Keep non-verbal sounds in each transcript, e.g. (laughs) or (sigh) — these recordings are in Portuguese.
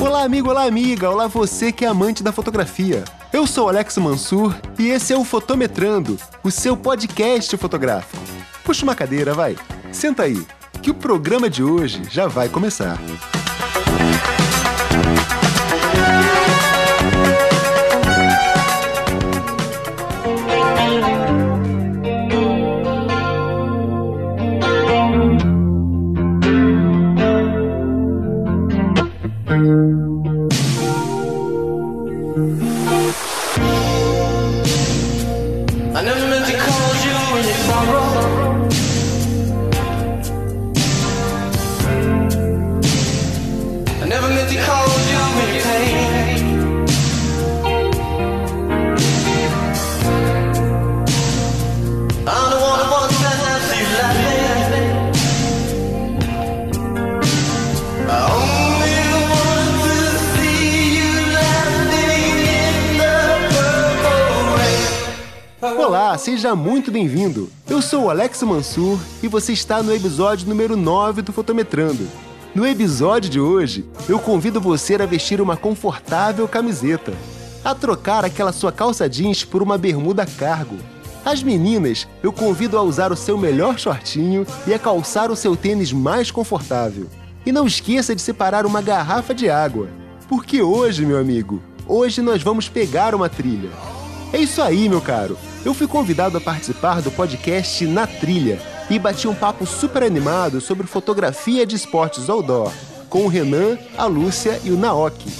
Olá, amigo, olá, amiga, olá você que é amante da fotografia. Eu sou Alex Mansur e esse é o Fotometrando, o seu podcast fotográfico. Puxa uma cadeira, vai. Senta aí, que o programa de hoje já vai começar. Seja muito bem-vindo. Eu sou o Alex Mansur e você está no episódio número 9 do Fotometrando. No episódio de hoje, eu convido você a vestir uma confortável camiseta, a trocar aquela sua calça jeans por uma bermuda cargo. As meninas, eu convido a usar o seu melhor shortinho e a calçar o seu tênis mais confortável. E não esqueça de separar uma garrafa de água, porque hoje, meu amigo, hoje nós vamos pegar uma trilha. É isso aí, meu caro. Eu fui convidado a participar do podcast Na Trilha e bati um papo super animado sobre fotografia de esportes outdoor com o Renan, a Lúcia e o Naoki.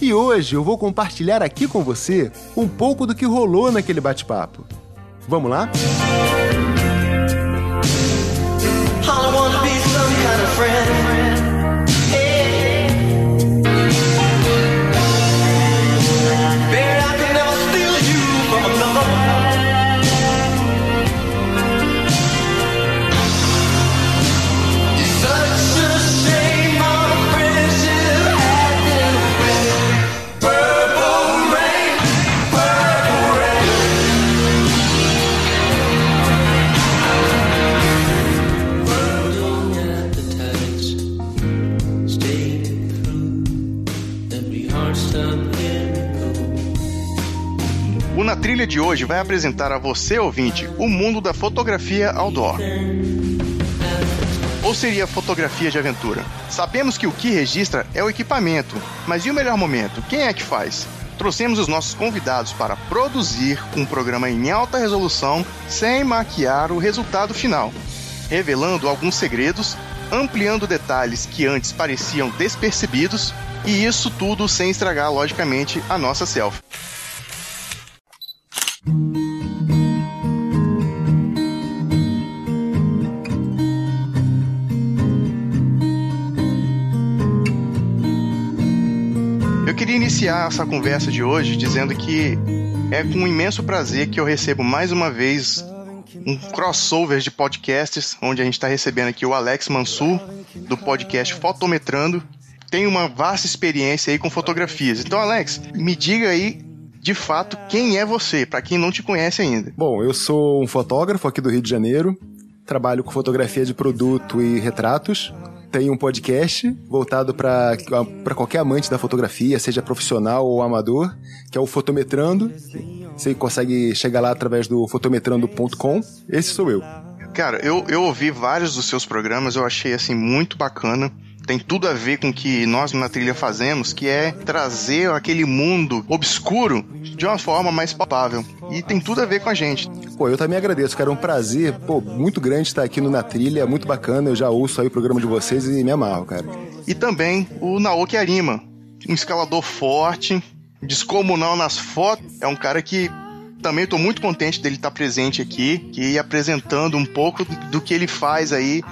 E hoje eu vou compartilhar aqui com você um pouco do que rolou naquele bate-papo. Vamos lá? All Trilha de hoje vai apresentar a você, ouvinte, o mundo da fotografia outdoor. Ou seria fotografia de aventura? Sabemos que o que registra é o equipamento, mas e o melhor momento? Quem é que faz? Trouxemos os nossos convidados para produzir um programa em alta resolução sem maquiar o resultado final, revelando alguns segredos, ampliando detalhes que antes pareciam despercebidos, e isso tudo sem estragar, logicamente, a nossa selfie. Iniciar essa conversa de hoje dizendo que é com imenso prazer que eu recebo mais uma vez um crossover de podcasts, onde a gente está recebendo aqui o Alex Mansur, do podcast Fotometrando. Tem uma vasta experiência aí com fotografias. Então, Alex, me diga aí, de fato, quem é você, para quem não te conhece ainda. Bom, eu sou um fotógrafo aqui do Rio de Janeiro, trabalho com fotografia de produto e retratos. Tenho um podcast voltado para qualquer amante da fotografia, seja profissional ou amador, que é o Fotometrando. Você consegue chegar lá através do fotometrando.com. Esse sou eu. Cara, eu, eu ouvi vários dos seus programas, eu achei assim muito bacana. Tem tudo a ver com o que nós na trilha fazemos, que é trazer aquele mundo obscuro de uma forma mais palpável. E tem tudo a ver com a gente. Pô, eu também agradeço, cara. É um prazer, pô, muito grande estar aqui no Na Trilha, é muito bacana. Eu já ouço aí o programa de vocês e me amarro, cara. E também o Naoki Arima, um escalador forte, descomunal nas fotos. É um cara que também estou muito contente dele estar presente aqui e apresentando um pouco do que ele faz aí,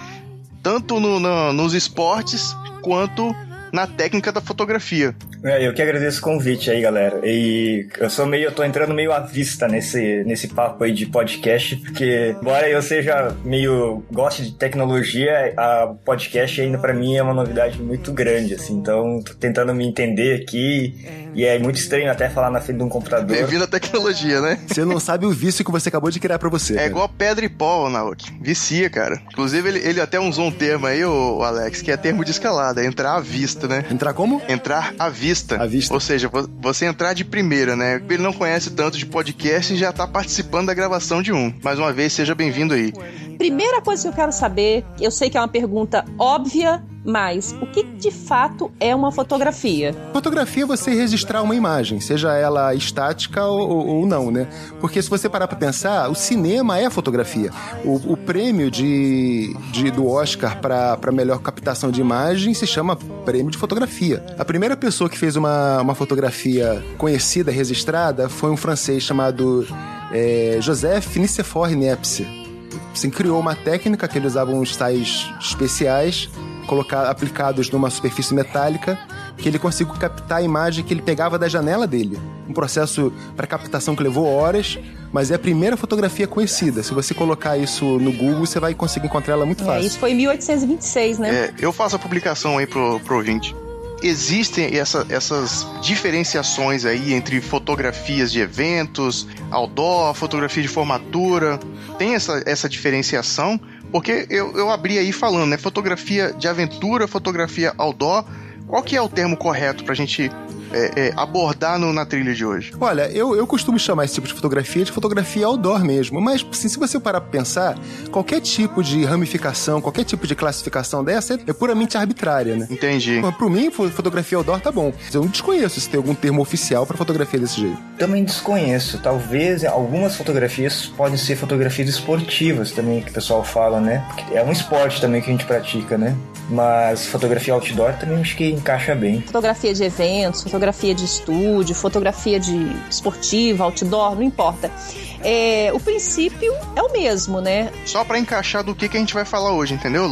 tanto no- no- nos esportes quanto na técnica da fotografia. É, eu que agradeço o convite aí, galera. E eu sou meio, eu tô entrando meio à vista nesse, nesse papo aí de podcast, porque embora eu seja meio goste de tecnologia, a podcast ainda para mim é uma novidade muito grande, assim. Então, tô tentando me entender aqui e é muito estranho até falar na frente de um computador. Bem-vindo à tecnologia, né? Você não sabe o vício que você acabou de criar para você. É cara. igual pedra e pó, Naok. Vicia, cara. Inclusive, ele, ele até usou um termo aí, o Alex, que é termo de escalada, é entrar à vista, né? Entrar como? Entrar à vista. À vista. Ou seja, vo- você entrar de primeira, né? Ele não conhece tanto de podcast e já tá participando da gravação de um. Mais uma vez, seja bem-vindo aí. Primeira coisa que eu quero saber, eu sei que é uma pergunta óbvia, mas o que de fato é uma fotografia? Fotografia é você registrar uma imagem, seja ela estática ou, ou- não, né? Porque se você parar pra pensar, o cinema é fotografia. O, o prêmio de, de- do Oscar pra melhor captação de imagem se chama prêmio de fotografia. A primeira pessoa que fez uma, uma fotografia conhecida, registrada, foi um francês chamado é, Joseph Nicephore Niepce. Assim, criou uma técnica que ele usava uns tais especiais colocar, aplicados numa superfície metálica que ele conseguiu captar a imagem que ele pegava da janela dele. Um processo para captação que levou horas, mas é a primeira fotografia conhecida. Se você colocar isso no Google, você vai conseguir encontrar ela muito É, fácil. isso foi em 1826, né? É, eu faço a publicação aí pro, pro ouvinte. Existem essa- essas diferenciações aí entre fotografias de eventos, outdoor, fotografia de formatura. Tem essa, essa diferenciação? Porque eu, eu abri aí falando, né? Fotografia de aventura, fotografia outdoor. Qual que é o termo correto pra gente é, é, abordar no- na trilha de hoje? Olha, eu, eu costumo chamar esse tipo de fotografia de fotografia outdoor mesmo, mas assim, se você parar pra pensar, qualquer tipo de ramificação, qualquer tipo de classificação dessa é, puramente arbitrária, né? Entendi. Mas, Pro mim, fo- fotografia outdoor tá bom. Eu não desconheço se tem algum termo oficial pra fotografia desse jeito. Também desconheço. Talvez algumas fotografias podem ser fotografias esportivas também, que o pessoal fala, né? Porque é um esporte também que a gente pratica, né? Mas fotografia outdoor também acho que encaixa bem. Fotografia de eventos, fotografia de estúdio, fotografia de esportiva, outdoor, não importa. É, o princípio é o mesmo, né? Só pra encaixar do que, que a gente vai falar hoje, entendeu,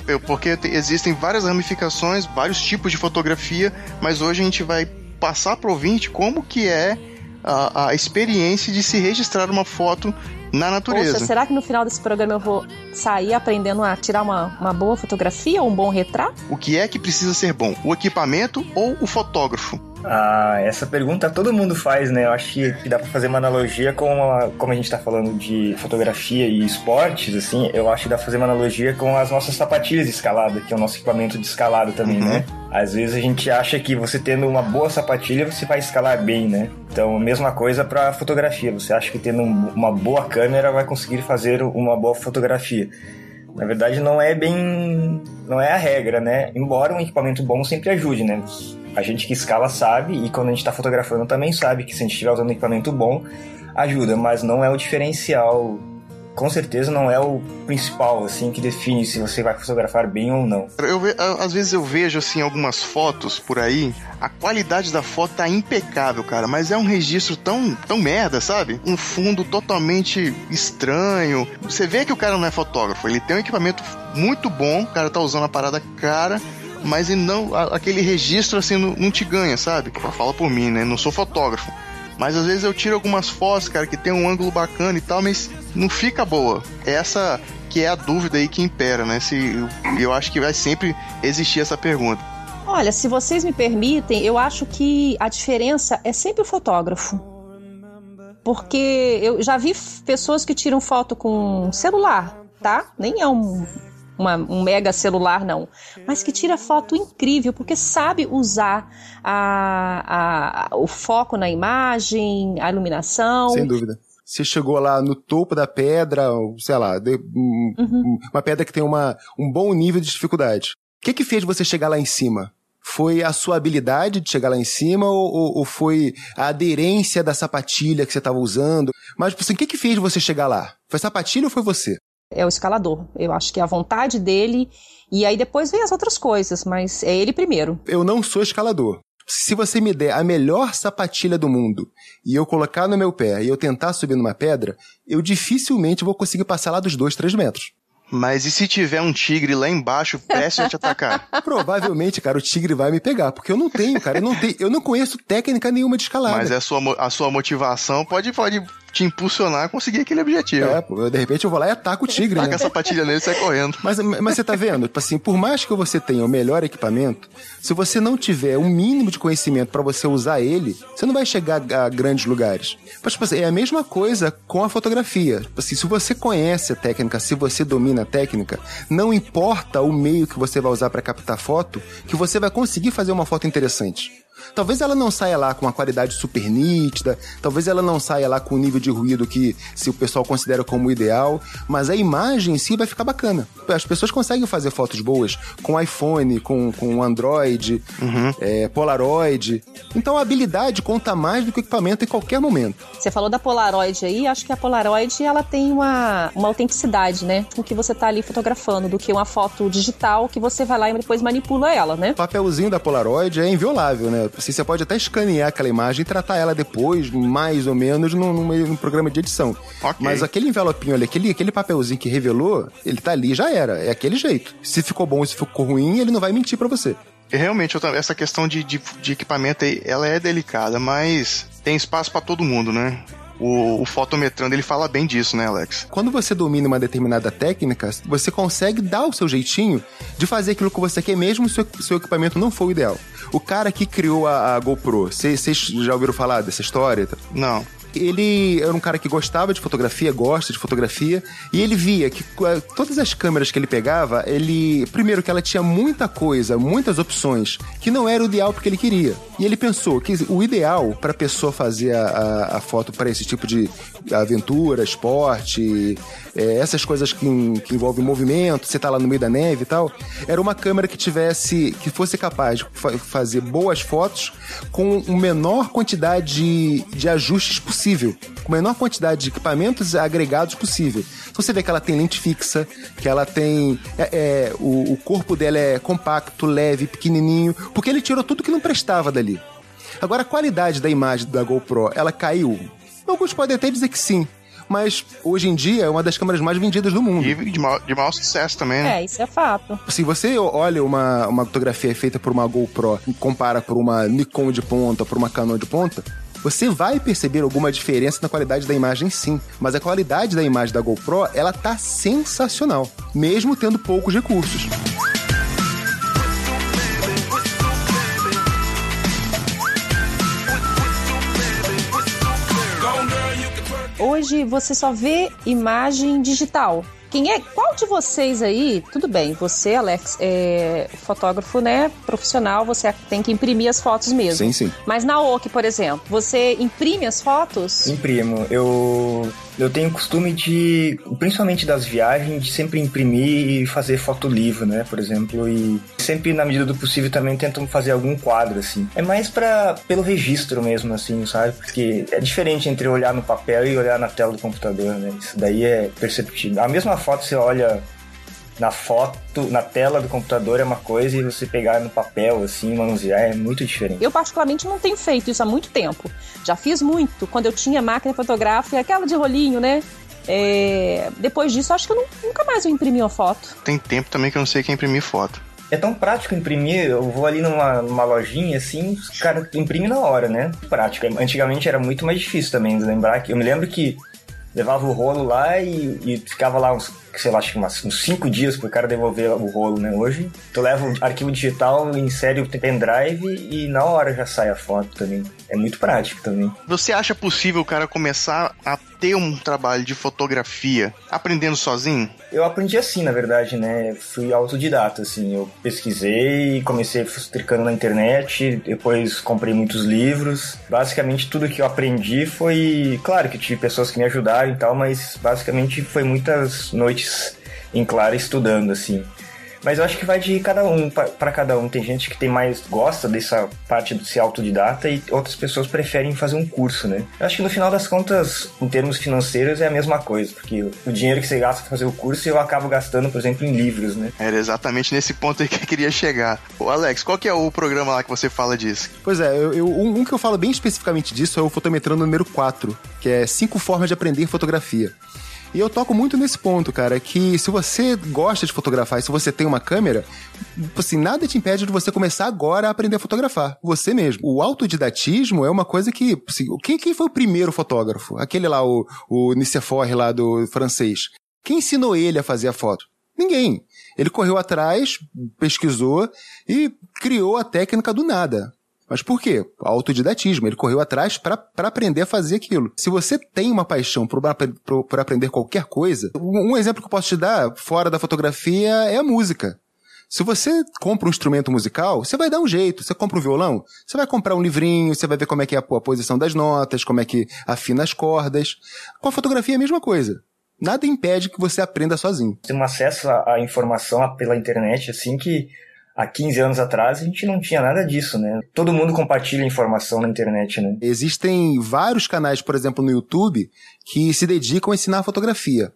pe- Porque te- existem várias ramificações, vários tipos de fotografia, mas hoje a gente vai passar pro ouvinte como que é a, a experiência de se registrar uma foto na natureza. Poxa, será que no final desse programa eu vou sair aprendendo a tirar uma, uma boa fotografia ou um bom retrato? O que é que precisa ser bom? O equipamento ou o fotógrafo? Ah, essa pergunta todo mundo faz, né? Eu acho que dá pra fazer uma analogia com a, como a gente tá falando de fotografia e esportes, assim, eu acho que dá pra fazer uma analogia com as nossas sapatilhas de escalada, que é o nosso equipamento de escalada também, Uhum. né? Às vezes a gente acha que você tendo uma boa sapatilha você vai escalar bem, né? Então, mesma coisa pra fotografia. Você acha que tendo um- uma boa câmera vai conseguir fazer uma boa fotografia. Na verdade, não é bem. não é a regra, né? Embora um equipamento bom sempre ajude, né? A gente que escala sabe, e quando a gente tá fotografando também sabe que se a gente estiver usando um equipamento bom, ajuda, mas não é o diferencial. Com certeza não é o principal, assim, que define se você vai fotografar bem ou não. Eu às vezes eu vejo assim algumas fotos por aí, a qualidade da foto tá impecável, cara, mas é um registro tão, tão merda, sabe? Um fundo totalmente estranho. Você vê que o cara não é fotógrafo, ele tem um equipamento muito bom, o cara tá usando a parada cara, mas ele não, aquele registro assim não te ganha, sabe? Fala por mim, né? Não sou fotógrafo. Mas às vezes eu tiro algumas fotos, cara, que tem um ângulo bacana e tal, mas não fica boa. Essa que é a dúvida aí que impera, né? Se eu acho que vai sempre existir essa pergunta. Olha, se vocês me permitem, eu acho que a diferença é sempre o fotógrafo. Porque eu já vi pessoas que tiram foto com celular, tá? Nem é um, uma- um mega celular, não. Mas que tira foto incrível, porque sabe usar a- a- o foco na imagem, a iluminação. Sem dúvida. Você chegou lá no topo da pedra, sei lá, de- um- um- uma pedra que tem uma, um bom nível de dificuldade. O que que fez você chegar lá em cima? Foi a sua habilidade de chegar lá em cima ou, ou- ou foi a aderência da sapatilha que você estava usando? Mas assim, o que que fez você chegar lá? Foi sapatilha ou foi você? É o escalador. Eu acho que é a vontade dele. E aí depois vem as outras coisas, mas é ele primeiro. Eu não sou escalador. Se você me der a melhor sapatilha do mundo e eu colocar no meu pé e eu tentar subir numa pedra, eu dificilmente vou conseguir passar lá dos dois, três metros. Mas e se tiver um tigre lá embaixo, prestes a te atacar? (laughs) Provavelmente, cara, o tigre vai me pegar, porque eu não tenho, cara, eu não tenho, eu não conheço técnica nenhuma de escalada. Mas a sua, a sua motivação pode, pode te impulsionar a conseguir aquele objetivo. É, pô, de repente eu vou lá e ataco o tigre, Taca né? a sapatilha nele e sai correndo. Mas, mas você tá vendo? Tipo assim, por mais que você tenha o melhor equipamento, se você não tiver um mínimo de conhecimento pra você usar ele, você não vai chegar a grandes lugares. Mas, tipo assim, é a mesma coisa com a fotografia. Tipo assim, se você conhece a técnica, se você domina a técnica, não importa o meio que você vai usar pra captar foto, que você vai conseguir fazer uma foto interessante. Talvez ela não saia lá com uma qualidade super nítida, talvez ela não saia lá com um nível de ruído que se o pessoal considera como ideal, mas a imagem em si vai ficar bacana. As pessoas conseguem fazer fotos boas com iPhone, com, com Android, é, Polaroid. Então a habilidade conta mais do que o equipamento em qualquer momento. Você falou da Polaroid aí, acho que a Polaroid ela tem uma, uma autenticidade, né? Com o que você tá ali fotografando, do que uma foto digital que você vai lá e depois manipula ela, né? O papelzinho da Polaroid é inviolável, né? Assim, você pode até escanear aquela imagem e tratar ela depois, mais ou menos, num, num, num programa de edição. Ok. Mas aquele envelopinho ali, aquele, aquele papelzinho que revelou, ele tá ali, já era. É aquele jeito. Se ficou bom e se ficou ruim, ele não vai mentir pra você. Realmente, essa questão de, de, de equipamento aí, ela é delicada, mas tem espaço pra todo mundo, né? O, o fotometrando, ele fala bem disso, né, Alex? Quando você domina uma determinada técnica, você consegue dar o seu jeitinho de fazer aquilo que você quer, mesmo se o seu equipamento não for o ideal. O cara que criou a, a GoPro, vocês já ouviram falar dessa história? Não. Ele era um cara que gostava de fotografia, gosta de fotografia, e ele via que eh, todas as câmeras que ele pegava, ele. Primeiro, que ela tinha muita coisa, muitas opções, que não era o ideal porque ele queria. E ele pensou que o ideal para a pessoa fazer a, a- a foto para esse tipo de aventura, esporte, eh, essas coisas que, que envolvem movimento, você tá lá no meio da neve e tal, era uma câmera que tivesse. que fosse capaz de fa- fazer boas fotos com a menor quantidade de, de ajustes possível, com a menor quantidade de equipamentos agregados possível. Então você vê que ela tem lente fixa, que ela tem. é, é, o, o corpo dela é compacto, leve, pequenininho, porque ele tirou tudo que não prestava dali. Agora, a qualidade da imagem da GoPro, ela caiu? Alguns podem até dizer que sim. Mas hoje em dia é uma das câmeras mais vendidas do mundo. E de maior, de maior sucesso também, né? É, isso é fato. Se você olha uma, uma fotografia feita por uma GoPro e compara por uma Nikon de ponta, por uma Canon de ponta, você vai perceber alguma diferença na qualidade da imagem sim. Mas a qualidade da imagem da GoPro, ela tá sensacional, mesmo tendo poucos recursos. Hoje você só vê imagem digital. Quem é? Qual de vocês aí? Tudo bem, você, Alex, é fotógrafo, né? Profissional, você tem que imprimir as fotos mesmo. Sim, sim. Mas na OK, por exemplo, você imprime as fotos? Imprimo. Eu, eu tenho costume de, principalmente das viagens, de sempre imprimir e fazer foto livro, né? Por exemplo, e sempre na medida do possível também tento fazer algum quadro, assim. É mais para pelo registro mesmo, assim, sabe? Porque é diferente entre olhar no papel e olhar na tela do computador, né? Isso daí é perceptível. A mesma foto você olha na foto, na tela do computador é uma coisa e você pegar no papel, assim, manusear é muito diferente. Eu, particularmente, não tenho feito isso há muito tempo. Já fiz muito quando eu tinha máquina fotográfica, aquela de rolinho, né? É, Depois disso, acho que eu nu- nunca mais eu imprimi uma foto. Tem tempo também que eu não sei quem imprimir foto. É tão prático imprimir, eu vou ali numa, numa lojinha assim, os caras imprimem na hora, né? Prático. Antigamente era muito mais difícil também de lembrar que. Eu me lembro que levava o rolo lá e, e ficava lá uns, sei lá, acho que umas- uns cinco dias pro cara devolver o rolo, né? Hoje, tu leva o arquivo digital, insere o pendrive e na hora já sai a foto também. É muito prático também. Você acha possível o cara começar a ter um trabalho de fotografia aprendendo sozinho? Eu aprendi assim, na verdade, né? Fui autodidata, assim. Eu pesquisei, comecei tricando na internet, depois comprei muitos livros. Basicamente, tudo que eu aprendi foi... Claro que tive pessoas que me ajudaram e tal, mas basicamente foi muitas noites em claro estudando, assim. Mas eu acho que vai de cada um para cada um. Tem gente que tem mais gosta dessa parte de ser autodidata e outras pessoas preferem fazer um curso, né? Eu acho que no final das contas, em termos financeiros, é a mesma coisa, porque o dinheiro que você gasta para fazer o curso eu acabo gastando, por exemplo, em livros, né? Era exatamente nesse ponto aí que eu queria chegar. Ô Alex, qual que é o programa lá que você fala disso? Pois é, eu, eu- um, um que eu falo bem especificamente disso é o Fotometrando número 4, que é cinco formas de aprender fotografia. E eu toco muito nesse ponto, cara, que se você gosta de fotografar e se você tem uma câmera, assim, nada te impede de você começar agora a aprender a fotografar. Você mesmo. O autodidatismo é uma coisa que. Assim, quem, quem foi o primeiro fotógrafo? Aquele lá, o, o Nicéphore lá do francês. Quem ensinou ele a fazer a foto? Ninguém. Ele correu atrás, pesquisou e criou a técnica do nada. Mas por quê? Autodidatismo. Ele correu atrás para aprender a fazer aquilo. Se você tem uma paixão por, por, por aprender qualquer coisa, um exemplo que eu posso te dar fora da fotografia é a música. Se você compra um instrumento musical, você vai dar um jeito. Você compra um violão, você vai comprar um livrinho, você vai ver como é que é a, a posição das notas, como é que afina as cordas. Com a fotografia é a mesma coisa. Nada impede que você aprenda sozinho. Tem um acesso à informação pela internet, assim, que há 15 anos atrás a gente não tinha nada disso, né? Todo mundo compartilha informação na internet, né? Existem vários canais, por exemplo, no YouTube, que se dedicam a ensinar fotografia.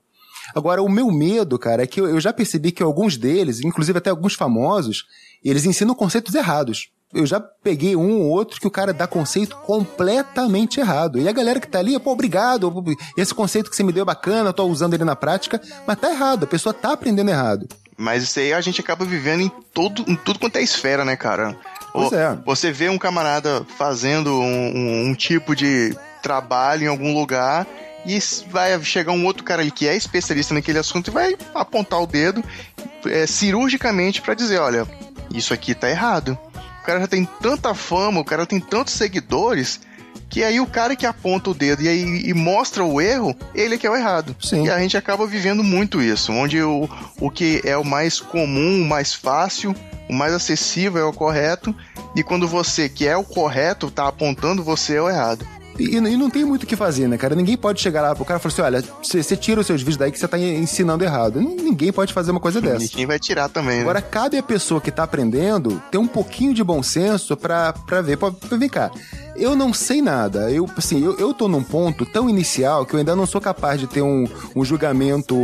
Agora, o meu medo, cara, é que eu já percebi que alguns deles, inclusive até alguns famosos, eles ensinam conceitos errados. Eu já peguei um ou outro que o cara dá conceito completamente errado. E a galera que tá ali, pô, obrigado, esse conceito que você me deu é bacana, tô usando ele na prática, mas tá errado, a pessoa tá aprendendo errado. Mas isso aí a gente acaba vivendo em, todo, em tudo quanto é esfera, né, cara? Pois é. Você vê um camarada fazendo um, um, um tipo de trabalho em algum lugar e vai chegar um outro cara ali que é especialista naquele assunto e vai apontar o dedo é, cirurgicamente para dizer, olha, isso aqui tá errado. O cara já tem tanta fama, o cara tem tantos seguidores que aí o cara que aponta o dedo e, aí, e mostra o erro, ele é que é o errado. Sim. E a gente acaba vivendo muito isso, onde o, o que é o mais comum, o mais fácil, o mais acessível é o correto, e quando você que é o correto tá apontando, você é o errado. E, e, não tem muito o que fazer, né, cara? Ninguém pode chegar lá pro cara e falar assim: olha, você tira os seus vídeos daí que você tá ensinando errado. Ninguém pode fazer uma coisa dessa. Ninguém vai tirar também, né? Agora, cabe a pessoa que tá aprendendo ter um pouquinho de bom senso pra, pra ver. Pra, pra, vem cá eu não sei nada. Eu, assim, eu, eu tô num ponto tão inicial que eu ainda não sou capaz de ter um, um julgamento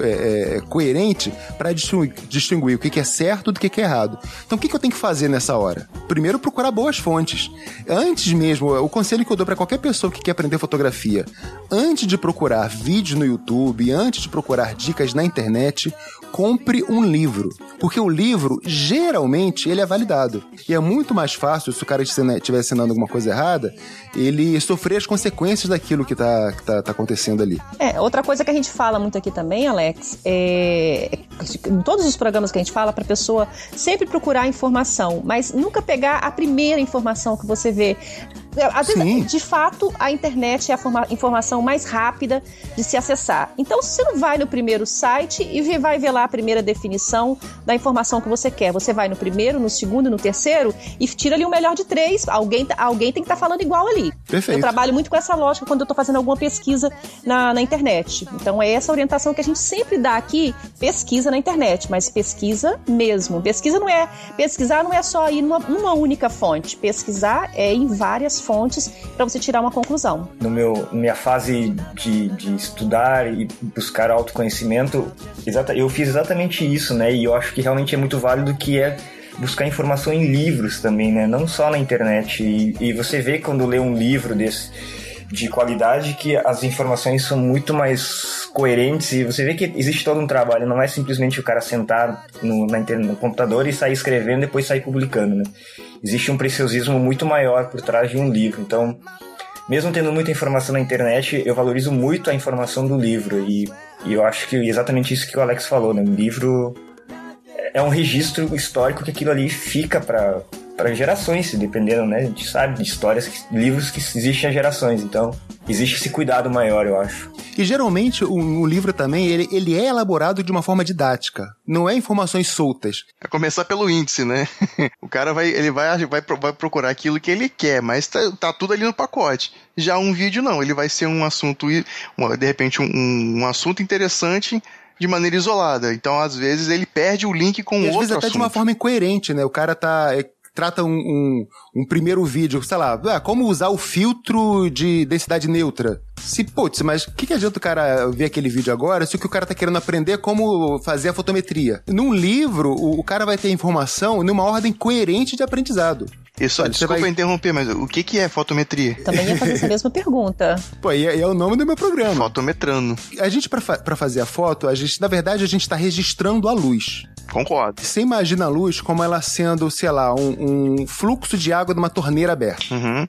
é, é, coerente para distinguir, distinguir, o que, que é certo do que, que é errado. Então, o que, que eu tenho que fazer nessa hora? Primeiro, procurar boas fontes. Antes mesmo, o conselho que eu dou para qualquer pessoa que quer aprender fotografia, antes de procurar vídeos no YouTube, antes de procurar dicas na internet, compre um livro. Porque o livro, geralmente, ele é validado. E é muito mais fácil, se o cara estiver ensinando alguma coisa errada, errada, ele sofrer as consequências daquilo que está tá, tá acontecendo ali. É, outra coisa que a gente fala muito aqui também, Alex, é em todos os programas que a gente fala para a pessoa sempre procurar informação, mas nunca pegar a primeira informação que você vê. Às vezes, de fato, a internet é a informação mais rápida de se acessar. Então, você não vai no primeiro site e vai ver lá a primeira definição da informação que você quer. Você vai no primeiro, no segundo, no terceiro e tira ali o melhor de três. Alguém, alguém tem que estar tá falando igual ali. Perfeito. Eu trabalho muito com essa lógica quando eu estou fazendo alguma pesquisa na, na internet. Então, é essa orientação que a gente sempre dá aqui: pesquisa na internet, mas pesquisa mesmo. Pesquisa não é. Pesquisar não é só ir numa, numa única fonte. Pesquisar é em várias fontes para você tirar uma conclusão. No meu minha fase de, de estudar e buscar autoconhecimento, exata, eu fiz exatamente isso, né? E eu acho que realmente é muito válido que é buscar informação em livros também, né? Não só na internet. E, e você vê quando lê um livro desse de qualidade que as informações são muito mais coerentes e você vê que existe todo um trabalho, não é simplesmente o cara sentar no, na no computador e sair escrevendo e depois sair publicando, né? Existe um preciosismo muito maior por trás de um livro. Então, mesmo tendo muita informação na internet, eu valorizo muito a informação do livro e, e eu acho que exatamente isso que o Alex falou, né? Um livro é um registro histórico que aquilo ali fica para para gerações, dependendo, né? A gente sabe de histórias, livros que existem há gerações, então existe esse cuidado maior, eu acho. E geralmente o, o, livro também, ele, ele é elaborado de uma forma didática, não é informações soltas. É começar pelo índice, né? (laughs) o cara vai, ele vai, vai, vai procurar aquilo que ele quer, mas tá, tá tudo ali no pacote. Já um vídeo não, ele vai ser um assunto, uma, de repente um, um assunto interessante de maneira isolada. Então, às vezes, ele perde o link com e outro às vezes até assunto. de uma forma incoerente, né? O cara tá é, trata um, um, um, primeiro vídeo, sei lá, ah, como usar o filtro de densidade neutra. Se, putz, mas o que, que adianta o cara ver aquele vídeo agora se o que o cara tá querendo aprender é como fazer a fotometria? Num livro, o, o cara vai ter informação numa ordem coerente de aprendizado. E só, Olha, você desculpa vai- interromper, mas o que, que é fotometria? Também ia fazer essa mesma pergunta. (laughs) Pô, e é, e é o nome do meu programa. Fotometrando. A gente, pra, fa- pra fazer a foto, a gente, na verdade, a gente tá registrando a luz. Concordo. Você imagina a luz como ela sendo, sei lá, um, um fluxo de água de uma torneira aberta. Uhum.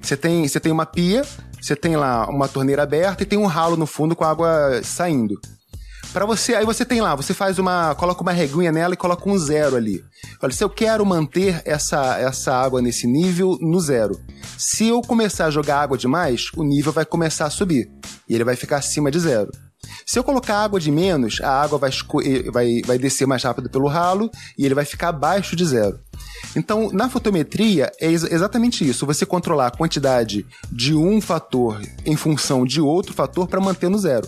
Você tem, você tem uma pia, você tem lá uma torneira aberta e tem um ralo no fundo com água saindo. Para você, aí você tem lá, você faz uma, coloca uma reguinha nela e coloca um zero ali. Olha, se eu quero manter essa, essa água nesse nível no zero. Se eu começar a jogar água demais, o nível vai começar a subir e ele vai ficar acima de zero. Se eu colocar água de menos, a água vai, eh, vai, vai descer mais rápido pelo ralo e ele vai ficar abaixo de zero. Então, na fotometria, é ex- exatamente isso. Você controlar a quantidade de um fator em função de outro fator para manter no zero.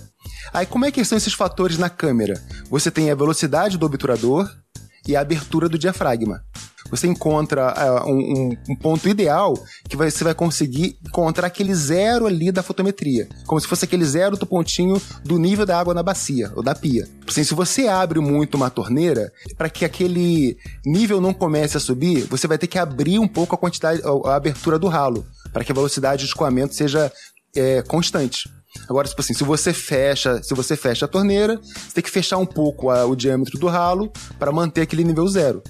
Aí, como é que são esses fatores na câmera? Você tem a velocidade do obturador e a abertura do diafragma. Você encontra ah, um, um- ponto ideal que você vai conseguir encontrar aquele zero ali da fotometria. Como se fosse aquele zero do pontinho do nível da água na bacia ou da pia. Assim, se você abre muito uma torneira, para que aquele nível não comece a subir, você vai ter que abrir um pouco a quantidade, a a abertura do ralo, para que a velocidade de escoamento seja é, constante. Agora, tipo assim, se você fecha, se você fecha a torneira, você tem que fechar um pouco a- o diâmetro do ralo para manter aquele nível zero.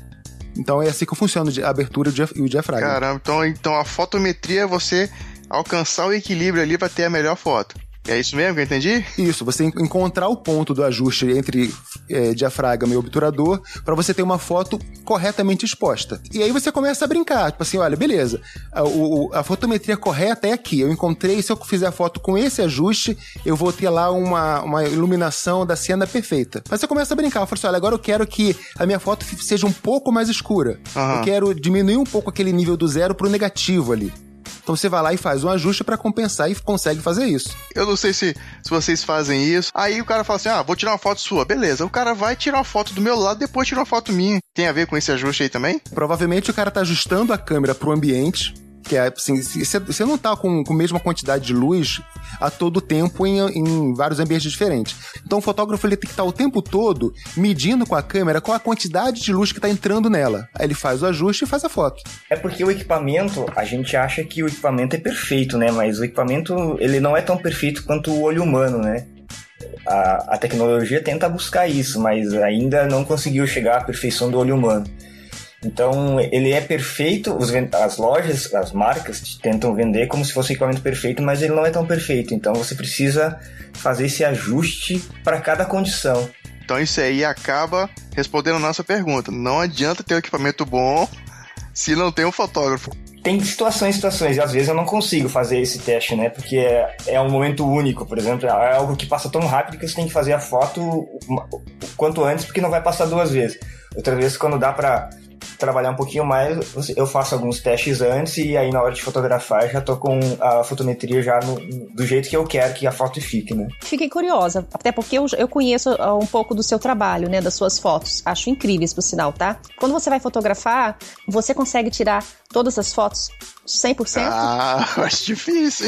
Então é assim que funciona a abertura e o dia- o diafragma. Caramba, então, então a fotometria é você alcançar o equilíbrio ali pra ter a melhor foto. É isso mesmo que eu entendi? Isso, você en- encontrar o ponto do ajuste entre é, diafragma e obturador para você ter uma foto corretamente exposta. E aí você começa a brincar, tipo assim, olha, beleza, a, o- a fotometria correta é aqui. Eu encontrei, se eu fizer a foto com esse ajuste, eu vou ter lá uma, uma iluminação da cena perfeita. Mas você começa a brincar, fala assim, olha, agora eu quero que a minha foto seja um pouco mais escura. Aham. Eu quero diminuir um pouco aquele nível do zero pro negativo ali. Então você vai lá e faz um ajuste para compensar e consegue fazer isso. Eu não sei se, se vocês fazem isso. Aí o cara fala assim: ah, vou tirar uma foto sua. Beleza. O cara vai tirar uma foto do meu lado, depois tira uma foto minha. Tem a ver com esse ajuste aí também? Provavelmente o cara tá ajustando a câmera pro ambiente, que é assim, você não tá com, com a mesma quantidade de luz a todo tempo em, em vários ambientes diferentes. Então o fotógrafo ele tem que estar o tempo todo medindo com a câmera qual a quantidade de luz que tá entrando nela. Aí ele faz o ajuste e faz a foto. É porque o equipamento, a gente acha que o equipamento é perfeito, né? Mas o equipamento, ele não é tão perfeito quanto o olho humano, né? A, a tecnologia tenta buscar isso, mas ainda não conseguiu chegar à perfeição do olho humano. Então, ele é perfeito, os as lojas, as marcas te tentam vender como se fosse um equipamento perfeito, mas ele não é tão perfeito. Então, você precisa fazer esse ajuste para cada condição. Então isso aí acaba respondendo a nossa pergunta. Não adianta ter um equipamento bom se não tem um fotógrafo. Tem situações, situações, e às vezes eu não consigo fazer esse teste, né? Porque é, é um momento único, por exemplo, é algo que passa tão rápido que você tem que fazer a foto o quanto antes, porque não vai passar duas vezes. Outras vezes, quando dá pra trabalhar um pouquinho mais, eu faço alguns testes antes e aí na hora de fotografar já tô com a fotometria já no- do jeito que eu quero que a foto fique, né? Fiquei curiosa, até porque eu, eu conheço ah, um pouco do seu trabalho, né, das suas fotos. Acho incríveis, por sinal, tá? Quando você vai fotografar, você consegue tirar todas as fotos 100%? Ah, (laughs) eu acho difícil.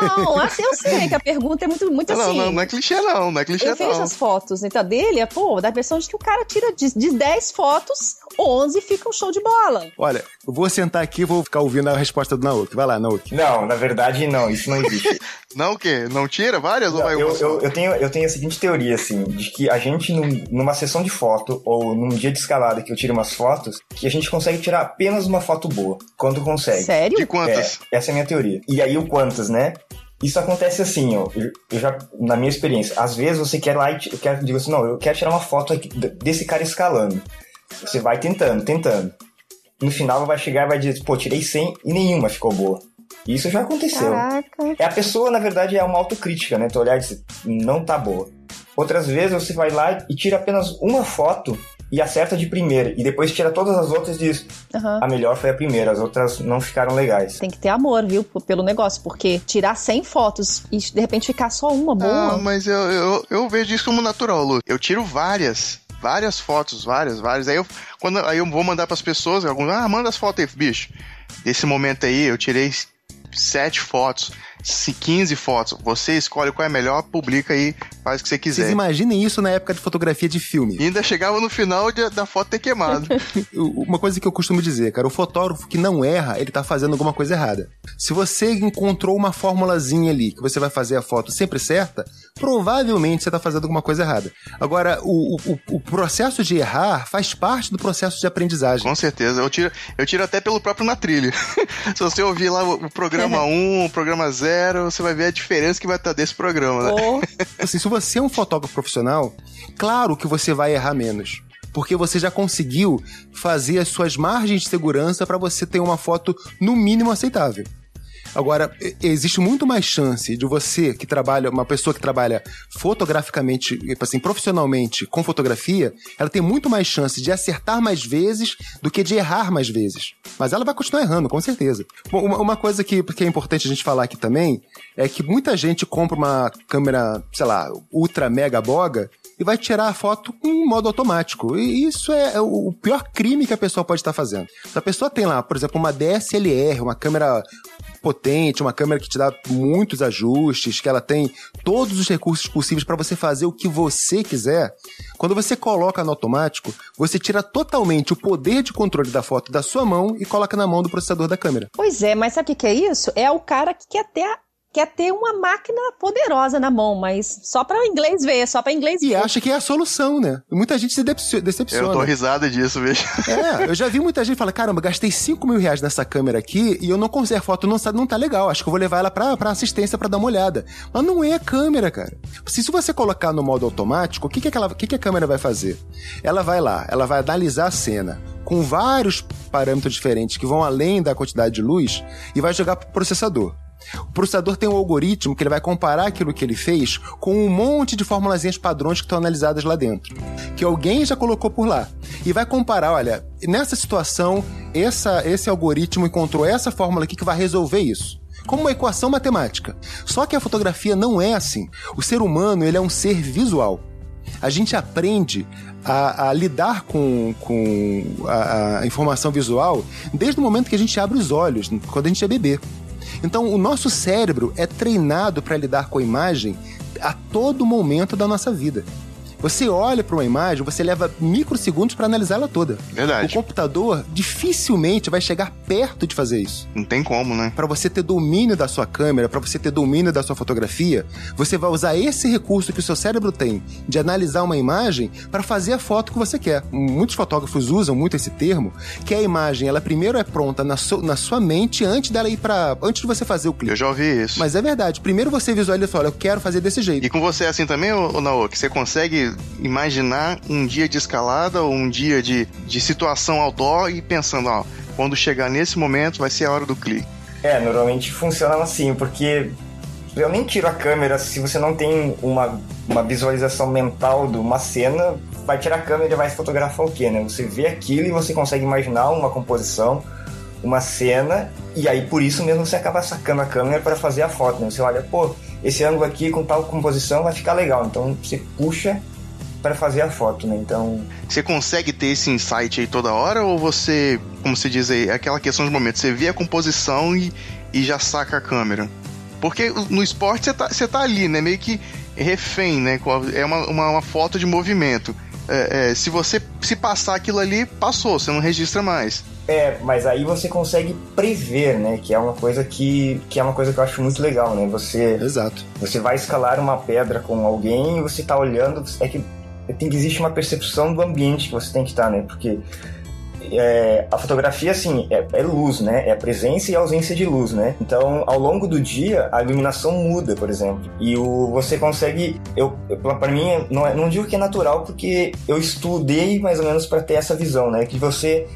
Não, assim eu sei que a pergunta é muito, muito não, assim. não, não é clichê não, não é clichê Eu vejo não. as fotos então, dele, é, pô, dá a impressão de que o cara tira de, de 10 fotos, 11 fica um show de bola. Olha, eu vou sentar aqui e vou ficar ouvindo a resposta do Naoki. Vai lá, Naoki. Não, na verdade não, isso não existe. (laughs) Não o quê? Não tira várias ou Não, vai uma eu, eu, eu tenho, eu tenho a seguinte teoria, assim, de que a gente, num- numa sessão de foto, ou num dia de escalada que eu tiro umas fotos, que a gente consegue tirar apenas uma foto boa. Quando consegue. Sério? De quantas? É, essa é a minha teoria. E aí o quantas, né? Isso acontece assim, ó, eu, já, na minha experiência, às vezes você quer lá e quero, digo assim, não, eu quero tirar uma foto desse cara escalando. Você vai tentando, tentando. No final vai chegar e vai dizer, pô, tirei 100 e nenhuma ficou boa. Isso já aconteceu. Caraca. É a pessoa, na verdade, é uma autocrítica, né? Tu olhar e dizer, não tá boa. Outras vezes você vai lá e tira apenas uma foto e acerta de primeira. E depois tira todas as outras e diz, Aham. a melhor foi a primeira, as outras não ficaram legais. Tem que ter amor, viu, pelo negócio, porque tirar 100 fotos e de repente ficar só uma Ah, boa. mas eu, eu, eu vejo isso como natural, Lu. Eu tiro várias, várias fotos, várias, várias. Aí eu, quando, aí eu vou mandar pras pessoas, alguns, ah, manda as fotos aí, bicho. Desse momento aí, eu tirei sete fotos, se 15 fotos, você escolhe qual é melhor, publica aí, faz o que você quiser. Vocês imaginem isso na época de fotografia de filme. E ainda chegava no final de, da foto ter queimado. (laughs) Uma coisa que eu costumo dizer, cara, o fotógrafo que não erra, ele tá fazendo alguma coisa errada. Se você encontrou uma formulazinha ali, que você vai fazer a foto sempre certa, provavelmente você tá fazendo alguma coisa errada. Agora, o, o, o processo de errar faz parte do processo de aprendizagem. Com certeza. Eu tiro, eu tiro até pelo próprio na trilha. (laughs) Se você ouvir lá o, o programa 1, (laughs) o programa 0, você vai ver a diferença que vai estar desse programa, né? Ou (laughs) Assim, se você é um fotógrafo profissional, claro que você vai errar menos. Porque você já conseguiu fazer as suas margens de segurança para você ter uma foto no mínimo aceitável. Agora, existe muito mais chance de você que trabalha, uma pessoa que trabalha fotograficamente, assim, profissionalmente com fotografia, ela tem muito mais chance de acertar mais vezes do que de errar mais vezes. Mas ela vai continuar errando, com certeza. Uma, uma coisa que, que é importante a gente falar aqui também é que muita gente compra uma câmera, sei lá, ultra mega boga e vai tirar a foto em modo automático. E isso é o o pior crime que a pessoa pode estar fazendo. Se a pessoa tem lá, por exemplo, uma DSLR, uma câmera potente, uma câmera que te dá muitos ajustes, que ela tem todos os recursos possíveis para você fazer o que você quiser. Quando você coloca no automático, você tira totalmente o poder de controle da foto da sua mão e coloca na mão do processador da câmera. Pois é, mas sabe o que, é isso? É o cara que quer ter, a- quer ter uma máquina poderosa na mão, mas só para o inglês ver, só para inglês E ver. acha que é a solução, né? E muita gente se decepciona. Eu tô risada disso, veja. (laughs) É, eu já vi muita gente falar, caramba, gastei 5 mil reais nessa câmera aqui e eu não consigo, a foto não, não tá legal, acho que eu vou levar ela pra, pra assistência pra dar uma olhada. Mas não é a câmera, cara. Se, se você colocar no modo automático, o que, que, aquela, o que, que a câmera vai fazer? Ela vai lá, ela vai analisar a cena com vários parâmetros diferentes que vão além da quantidade de luz e vai jogar pro processador. O processador tem um algoritmo que ele vai comparar aquilo que ele fez com um monte de formulazinhas padrões que estão analisadas lá dentro, que alguém já colocou por lá. E vai comparar, olha, nessa situação, essa, esse algoritmo encontrou essa fórmula aqui que vai resolver isso. Como uma equação matemática. Só que a fotografia não é assim. O ser humano, ele é um ser visual. A gente aprende a, a lidar com, com a, a informação visual desde o momento que a gente abre os olhos, quando a gente é bebê. Então, o nosso cérebro é treinado para lidar com a imagem a todo momento da nossa vida. Você olha para uma imagem, você leva microsegundos para analisá-la toda. O Verdade. computador dificilmente vai chegar perto de fazer isso. Não tem como, né? Para você ter domínio da sua câmera, para você ter domínio da sua fotografia, você vai usar esse recurso que o seu cérebro tem de analisar uma imagem para fazer a foto que você quer. Muitos fotógrafos usam muito esse termo, que a imagem, ela primeiro é pronta na, su- na sua mente antes dela ir para antes de você fazer o clipe. Eu já ouvi isso. Mas é verdade. Primeiro você visualiza e fala, eu quero fazer desse jeito. E com você é assim também, ô Naoki? Você consegue imaginar um dia de escalada ou um dia de, de situação outdoor e pensando, ó, quando chegar nesse momento vai ser a hora do clique. É, normalmente funciona assim, porque eu nem tiro a câmera se você não tem uma, uma visualização mental de uma cena, vai tirar a câmera e vai fotografar o quê, né? Você vê aquilo e você consegue imaginar uma composição, uma cena, e aí por isso mesmo você acaba sacando a câmera para fazer a foto, né? Você olha, pô, esse ângulo aqui com tal composição vai ficar legal, então você puxa para fazer a foto, né? Então, Você consegue ter esse insight aí toda hora ou você, como se diz aí, é aquela questão de momento, você vê a composição e, e já saca a câmera? Porque no esporte você tá, você tá ali, né? Meio que refém, né? É uma, uma, uma foto de movimento. É, é, se você se passar aquilo ali, passou, você não registra mais. É, mas aí você consegue prever, né? Que é uma coisa que, que é uma coisa que eu acho muito legal, né? Você, Exato. você vai escalar uma pedra com alguém e você tá olhando, é que tem que existe uma percepção do ambiente que você tem que estar, né? Porque é, a fotografia, assim, é, é luz, né? É presença e ausência de luz, né? Então, ao longo do dia, a iluminação muda, por exemplo. E o, você consegue... Eu, pra mim, não, é- não digo que é natural, porque eu estudei mais ou menos para ter essa visão, né? Que você...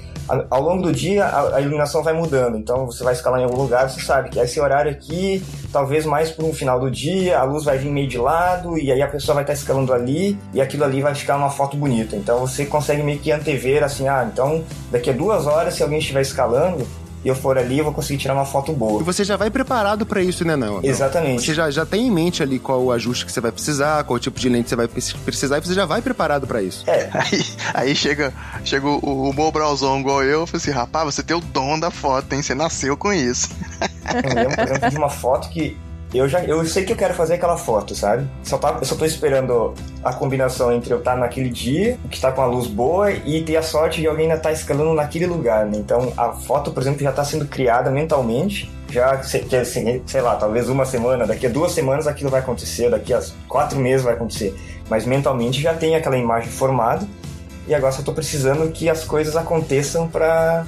Ao longo do dia, a, iluminação vai mudando. Então, você vai escalar em algum lugar, você sabe que esse horário aqui, talvez mais pro final do dia, a luz vai vir meio de lado, e aí a pessoa vai estar escalando ali, e aquilo ali vai ficar uma foto bonita. Então, você consegue meio que antever, assim, ah, então, daqui a duas horas, se alguém estiver escalando, e eu for ali, eu vou conseguir tirar uma foto E boa. você já vai preparado para isso, né, não? Exatamente. Você já, já tem em mente ali qual o ajuste que você vai precisar, qual o tipo de lente você vai pre- precisar, e você já vai preparado para isso. É, (laughs) Aí, aí chega, chega o, o Mobrauzão igual eu, e fala assim, rapaz, você tem o dom da foto, hein? Você nasceu com isso. Eu me lembro, por exemplo, de uma foto que eu já eu sei que eu quero fazer aquela foto, sabe? Só tá, eu só tô esperando a combinação entre eu estar naquele dia, que tá com a luz boa, e ter a sorte de alguém ainda estar tá escalando naquele lugar, né? Então a foto, por exemplo, já tá sendo criada mentalmente. Já, que, assim, sei lá, talvez uma semana, daqui a duas semanas aquilo vai acontecer, daqui a quatro meses vai acontecer. Mas mentalmente já tem aquela imagem formada, e agora só tô precisando que as coisas aconteçam para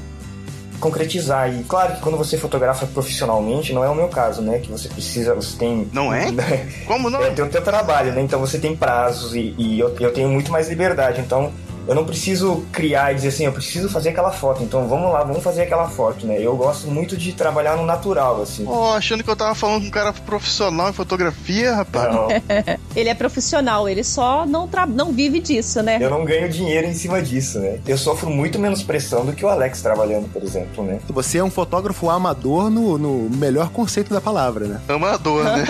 concretizar. E claro que quando você fotografa profissionalmente, não é o meu caso, né? Que você precisa, você tem. Não é? (laughs) Como não? É, tem o teu trabalho, né? Então você tem prazos e, e eu, eu tenho muito mais liberdade. Então eu não preciso criar e dizer assim, eu preciso fazer aquela foto, então vamos lá, vamos fazer aquela foto, né? Eu gosto muito de trabalhar no natural, assim. Oh, achando que eu tava falando com um cara profissional em fotografia, rapaz. Não. (laughs) ele é profissional, ele só não, tra... não vive disso, né? Eu não ganho dinheiro em cima disso, né? Eu sofro muito menos pressão do que o Alex trabalhando, por exemplo, né? Você é um fotógrafo amador no, no melhor conceito da palavra, né? Amador, né?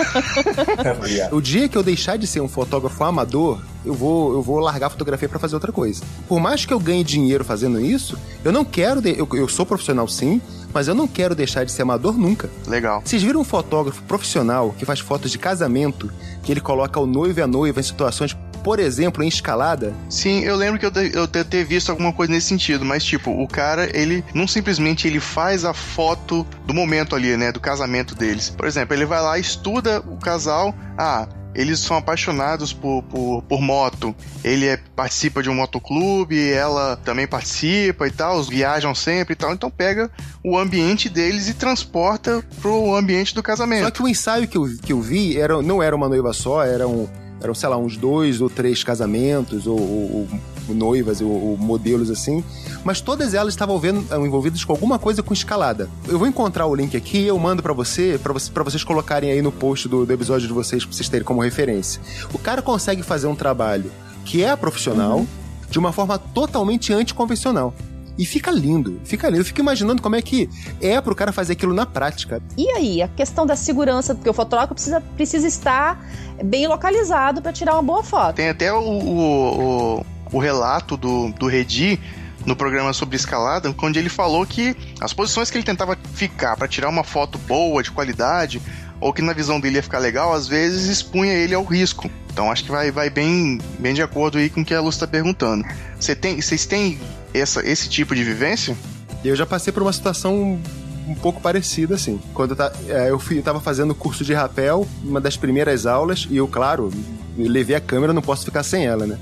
(laughs) o dia que eu deixar de ser um fotógrafo amador, eu vou, eu vou largar a fotografia para fazer outra coisa. Por mais que eu ganhe dinheiro fazendo isso, eu não quero. De... Eu, eu sou profissional sim, mas eu não quero deixar de ser amador nunca. Legal. Vocês viram um fotógrafo profissional que faz fotos de casamento, que ele coloca o noivo e a noiva em situações por exemplo, em escalada? Sim, eu lembro que eu, eu ter visto alguma coisa nesse sentido, mas tipo, o cara, ele não simplesmente ele faz a foto do momento ali, né, do casamento deles. Por exemplo, ele vai lá, estuda o casal, ah, eles são apaixonados por, por, por moto. Ele é, participa de um motoclube, ela também participa e tal, viajam sempre e tal. Então pega o ambiente deles e transporta pro ambiente do casamento. Só que o ensaio que eu, que eu vi era, não era uma noiva só, eram, eram, sei lá, uns dois ou três casamentos ou, ou, noivas ou, ou modelos assim mas todas elas estavam vendo, envolvidas com alguma coisa com escalada. Eu vou encontrar o link aqui e eu mando para você, para você, vocês colocarem aí no post do, do episódio de vocês, pra vocês terem como referência. O cara consegue fazer um trabalho que é profissional uhum. de uma forma totalmente anticonvencional. E fica lindo, fica lindo. Eu fico imaginando como é que é pro cara fazer aquilo na prática. E aí, a questão da segurança, porque o fotógrafo precisa, precisa estar bem localizado para tirar uma boa foto. Tem até o, o, o, o relato do, do Redi no programa sobre escalada, onde ele falou que as posições que ele tentava ficar para tirar uma foto boa, de qualidade, ou que na visão dele ia ficar legal, às vezes expunha ele ao risco. Então acho que vai, vai bem, bem de acordo aí com o que a Luz está perguntando. Você tem, vocês têm essa, esse tipo de vivência? Eu já passei por uma situação um pouco parecida, assim. Quando eu, é, eu, fui, eu tava fazendo curso de rapel, uma das primeiras aulas, e eu, claro, levei a câmera, não posso ficar sem ela, né?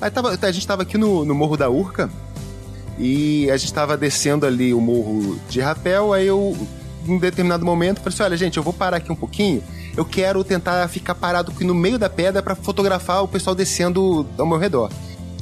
Aí tava, a gente tava aqui no, no Morro da Urca, e a gente estava descendo ali o morro de rapel, aí eu, em determinado momento, falei assim: olha, gente, eu vou parar aqui um pouquinho. Eu quero tentar ficar parado aqui no meio da pedra para fotografar o pessoal descendo ao meu redor.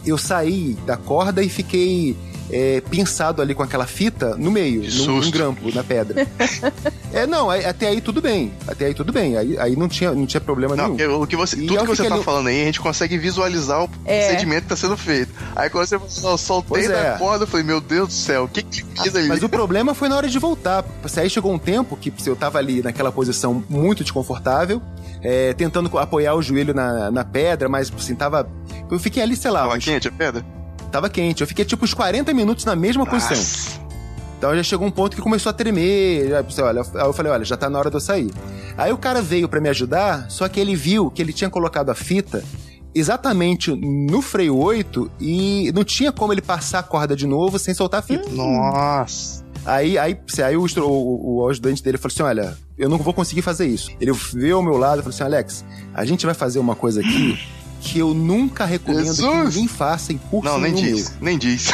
Eu saí da corda e fiquei é, pinçado ali com aquela fita no meio, num, num, grampo, na pedra. (laughs) é, não, até aí tudo bem. Até aí tudo bem. Aí, aí não, tinha, não tinha problema não, nenhum. O que você, tudo que você tá ali... falando aí, a gente consegue visualizar o é. procedimento que tá sendo feito. Aí quando você falou, eu soltei da é. corda, eu falei, meu Deus do céu, o que que fiz aí? Mas o problema foi na hora de voltar. Aí chegou um tempo que eu tava ali naquela posição muito desconfortável, é, tentando apoiar o joelho na, na pedra, mas assim, tava. Eu fiquei ali, sei lá. Tava uns... quente a pedra? Tava quente. Eu fiquei tipo uns 40 minutos na mesma Nossa. posição. Então já chegou um ponto que começou a tremer. Já, olha, aí eu falei, olha, já tá na hora de eu sair. Aí o cara veio para me ajudar, só que ele viu que ele tinha colocado a fita exatamente no freio 8 e não tinha como ele passar a corda de novo sem soltar a fita. Nossa! Aí, aí, aí o, o, o, ajudante dele falou assim: Olha, eu não vou conseguir fazer isso. Ele veio ao meu lado e falou assim: Alex, a gente vai fazer uma coisa aqui que eu nunca recomendo Jesus. que ninguém faça em curso Não, nem diz, meu. nem diz.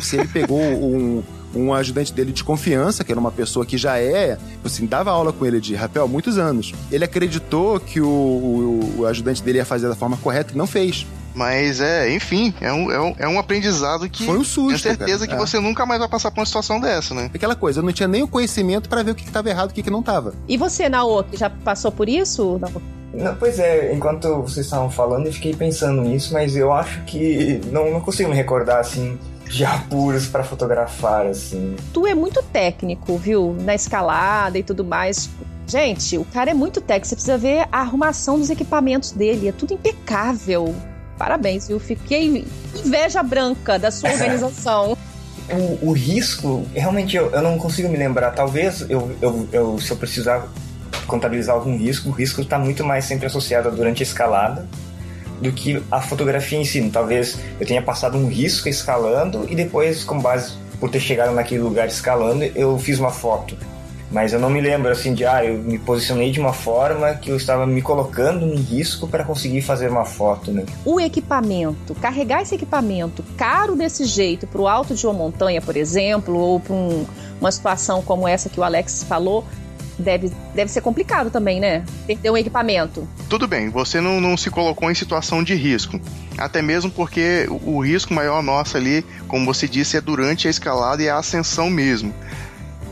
Se ele pegou um, um ajudante dele de confiança, que era uma pessoa que já é, assim, dava aula com ele de rapel há muitos anos. Ele acreditou que o, o, o ajudante dele ia fazer da forma correta e não fez. Mas é, enfim, é um, é um, é um aprendizado que. Foi um susto. Tenho certeza cara. que é. você nunca mais vai passar por uma situação dessa, né? Aquela coisa, eu não tinha nem o conhecimento para ver o que estava errado e o que, que não estava. E você, Naoki, já passou por isso? Não. Não, pois é, enquanto vocês estavam falando, eu fiquei pensando nisso, mas eu acho que não, não consigo me recordar assim de apuros para fotografar assim. Tu é muito técnico, viu? Na escalada e tudo mais. Gente, o cara é muito técnico. Você precisa ver a arrumação dos equipamentos dele. É tudo impecável. Parabéns, viu? Fiquei inveja branca da sua (laughs) organização. o, o risco, realmente eu, eu não consigo me lembrar. Talvez eu, eu, eu, se eu precisar contabilizar algum risco, o risco está muito mais sempre associado durante a escalada do que a fotografia em si. Talvez eu tenha passado um risco escalando e depois, com base por ter chegado naquele lugar escalando, eu fiz uma foto. Mas eu não me lembro assim de, ah, eu me posicionei de uma forma que eu estava me colocando em risco para conseguir fazer uma foto, né? O equipamento, carregar esse equipamento caro desse jeito para o alto de uma montanha, por exemplo, ou para um, uma situação como essa que o Alex falou, deve, deve ser complicado também, né? Perder um equipamento. Tudo bem, você não, não se colocou em situação de risco. Até mesmo porque o, o risco maior nosso ali, como você disse, é durante a escalada e a ascensão mesmo.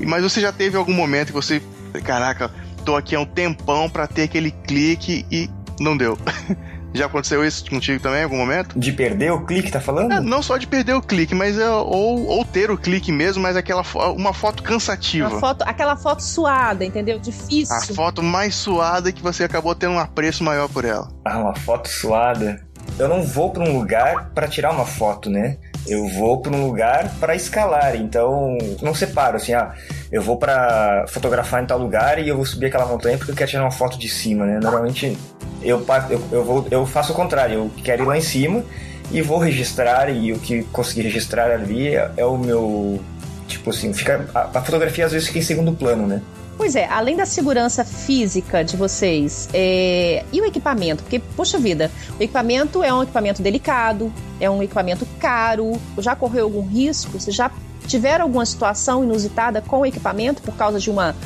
Mas você já teve algum momento que você, caraca, tô aqui há um tempão para ter aquele clique e não deu. (laughs) Já aconteceu isso contigo também em algum momento? De perder o clique, tá falando? É, não só de perder o clique, mas é, ou, ou ter o clique mesmo, mas aquela fo uma foto cansativa. Uma foto, aquela foto suada, entendeu? Difícil. A foto mais suada que você acabou tendo um apreço maior por ela. Ah, uma foto suada. Eu não vou para um lugar para tirar uma foto, né? eu vou para um lugar para escalar. Então, não separo assim, ah, eu vou para fotografar em tal lugar e eu vou subir aquela montanha porque eu quero tirar uma foto de cima, né? Normalmente eu, eu, eu, vou, eu faço o contrário, eu quero ir lá em cima e vou registrar e o que conseguir registrar ali é, é o meu tipo assim, fica a, a fotografia às vezes fica em segundo plano, né? Pois é, além da segurança física de vocês, é... e o equipamento? Porque, poxa vida, o equipamento é um equipamento delicado, é um equipamento caro. Já correu algum risco? Vocês já tiveram alguma situação inusitada com o equipamento por causa de uma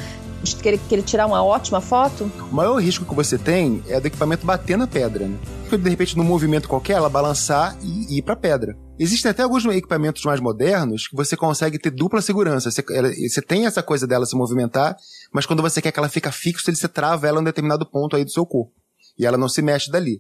de querer, querer tirar uma ótima foto? O maior risco que você tem é do equipamento bater na pedra, né? De repente, num movimento qualquer, ela balançar e ir para pedra. Existem até alguns equipamentos mais modernos que você consegue ter dupla segurança. Você, ela, você, tem essa coisa dela se movimentar, mas quando você quer que ela fique fixa, você trava ela em um determinado ponto aí do seu corpo. E ela não se mexe dali.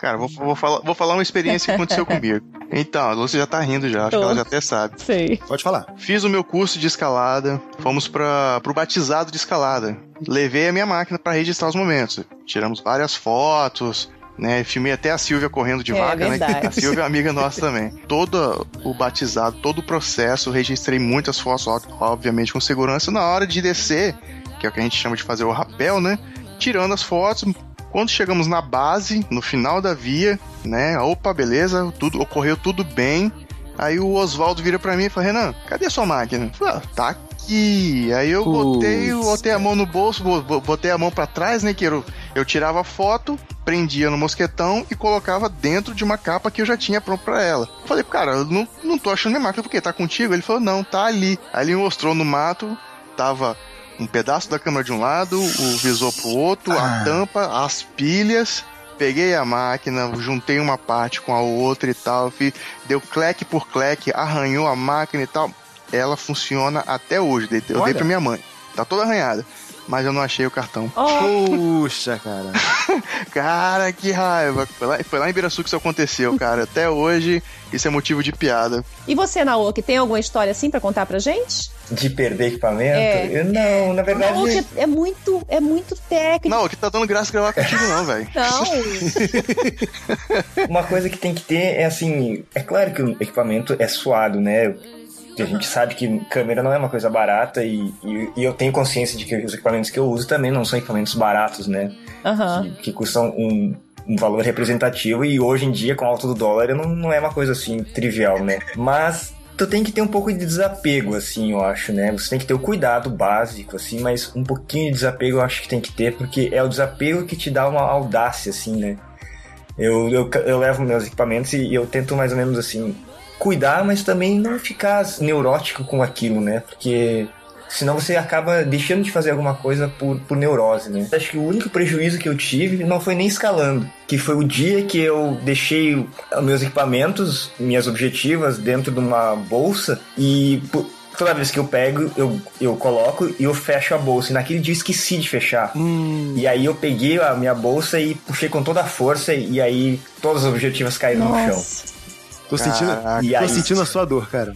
Cara, vou, vou, falar, vou falar uma experiência que aconteceu (laughs) comigo. Então, a Lúcia já tá rindo já, acho Tô. que ela já até sabe. Sei. Pode falar. Fiz o meu curso de escalada, fomos para pro batizado de escalada. Levei a minha máquina para registrar os momentos. Tiramos várias fotos, né? Filmei até a Silvia correndo de é, vaca, né? verdade. né? A Silvia é amiga nossa também. Todo o batizado, todo o processo, registrei muitas fotos, obviamente com segurança. Na hora de descer, que é o que a gente chama de fazer o rapel, né? Tirando as fotos, quando chegamos na base, no final da via, né? Opa, beleza, tudo ocorreu tudo bem. Aí o Oswaldo vira para mim e fala: Renan, cadê a sua máquina? Falei, ah, tá aqui. Aí eu botei, botei a mão no bolso, botei a mão para trás, né? Que eu, eu tirava a foto, prendia no mosquetão e colocava dentro de uma capa que eu já tinha pronto pra ela. Falei, cara, eu não, não tô achando minha máquina, porque tá contigo? Ele falou, não, tá ali. Aí ele mostrou no mato, tava um pedaço da câmera de um lado, o visor pro outro, ah. a tampa, as pilhas. Peguei a máquina, juntei uma parte com a outra e tal, fiz, deu cleque por cleque, arranhou a máquina e tal. Ela funciona até hoje, eu Olha. dei pra minha mãe. Tá toda arranhada mas eu não achei o cartão. Oh. Puxa, cara. (laughs) cara, que raiva. Foi lá, foi lá em Biraçu que isso aconteceu, cara. Até hoje, isso é motivo de piada. E você, Naoki, tem alguma história assim para contar pra gente? De perder equipamento? É. Eu, não, na verdade. Naoki é muito, é muito técnico. Não, que tá dando graça gravar contigo, não, velho. Não. (laughs) Uma coisa que tem que ter é assim: é claro que o equipamento é suado, né? A gente sabe que câmera não é uma coisa barata e, e, e, eu tenho consciência de que os equipamentos que eu uso também não são equipamentos baratos, né? Uhum. Que, que, custam um, um valor representativo e hoje em dia, com o alto do dólar, não, não é uma coisa assim trivial, né? Mas tu tem que ter um pouco de desapego, assim, eu acho, né? Você tem que ter o cuidado básico, assim, mas um pouquinho de desapego eu acho que tem que ter, porque é o desapego que te dá uma audácia, assim, né? Eu, eu, eu levo meus equipamentos e eu tento mais ou menos assim cuidar, mas também não ficar neurótico com aquilo, né? Porque senão você acaba deixando de fazer alguma coisa por, por neurose, né? Acho que o único prejuízo que eu tive não foi nem escalando, que foi o dia que eu deixei meus equipamentos, minhas objetivas dentro de uma bolsa e toda vez que eu pego, eu, eu coloco e eu fecho a bolsa. E naquele dia eu esqueci de fechar. Hum. E aí eu peguei a minha bolsa e puxei com toda a força e aí todas as objetivas caíram Nossa. no chão. Tô sentindo, tô sentindo a sua dor, cara.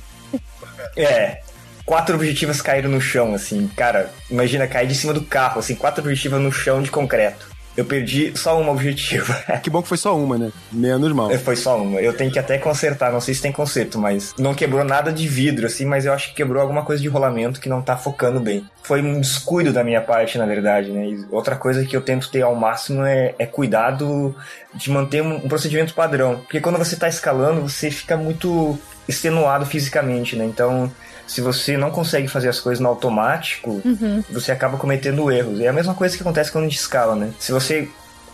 É. Quatro objetivas caíram no chão, assim, cara. Imagina cair de cima do carro, assim, quatro objetivas no chão de concreto. Eu perdi só uma objetiva. (laughs) Que bom que foi só uma, né? Menos mal. Foi só uma. Eu tenho que até consertar, não sei se tem conserto, mas não quebrou nada de vidro, assim, mas eu acho que quebrou alguma coisa de rolamento que não tá focando bem. Foi um descuido da minha parte, na verdade, né? E outra coisa que eu tento ter ao máximo é, é cuidado de manter um, um procedimento padrão. Porque quando você tá escalando, você fica muito extenuado fisicamente, né? Então, se você não consegue fazer as coisas no automático, você acaba cometendo erros. É a mesma coisa que acontece quando a gente escala, né? Se você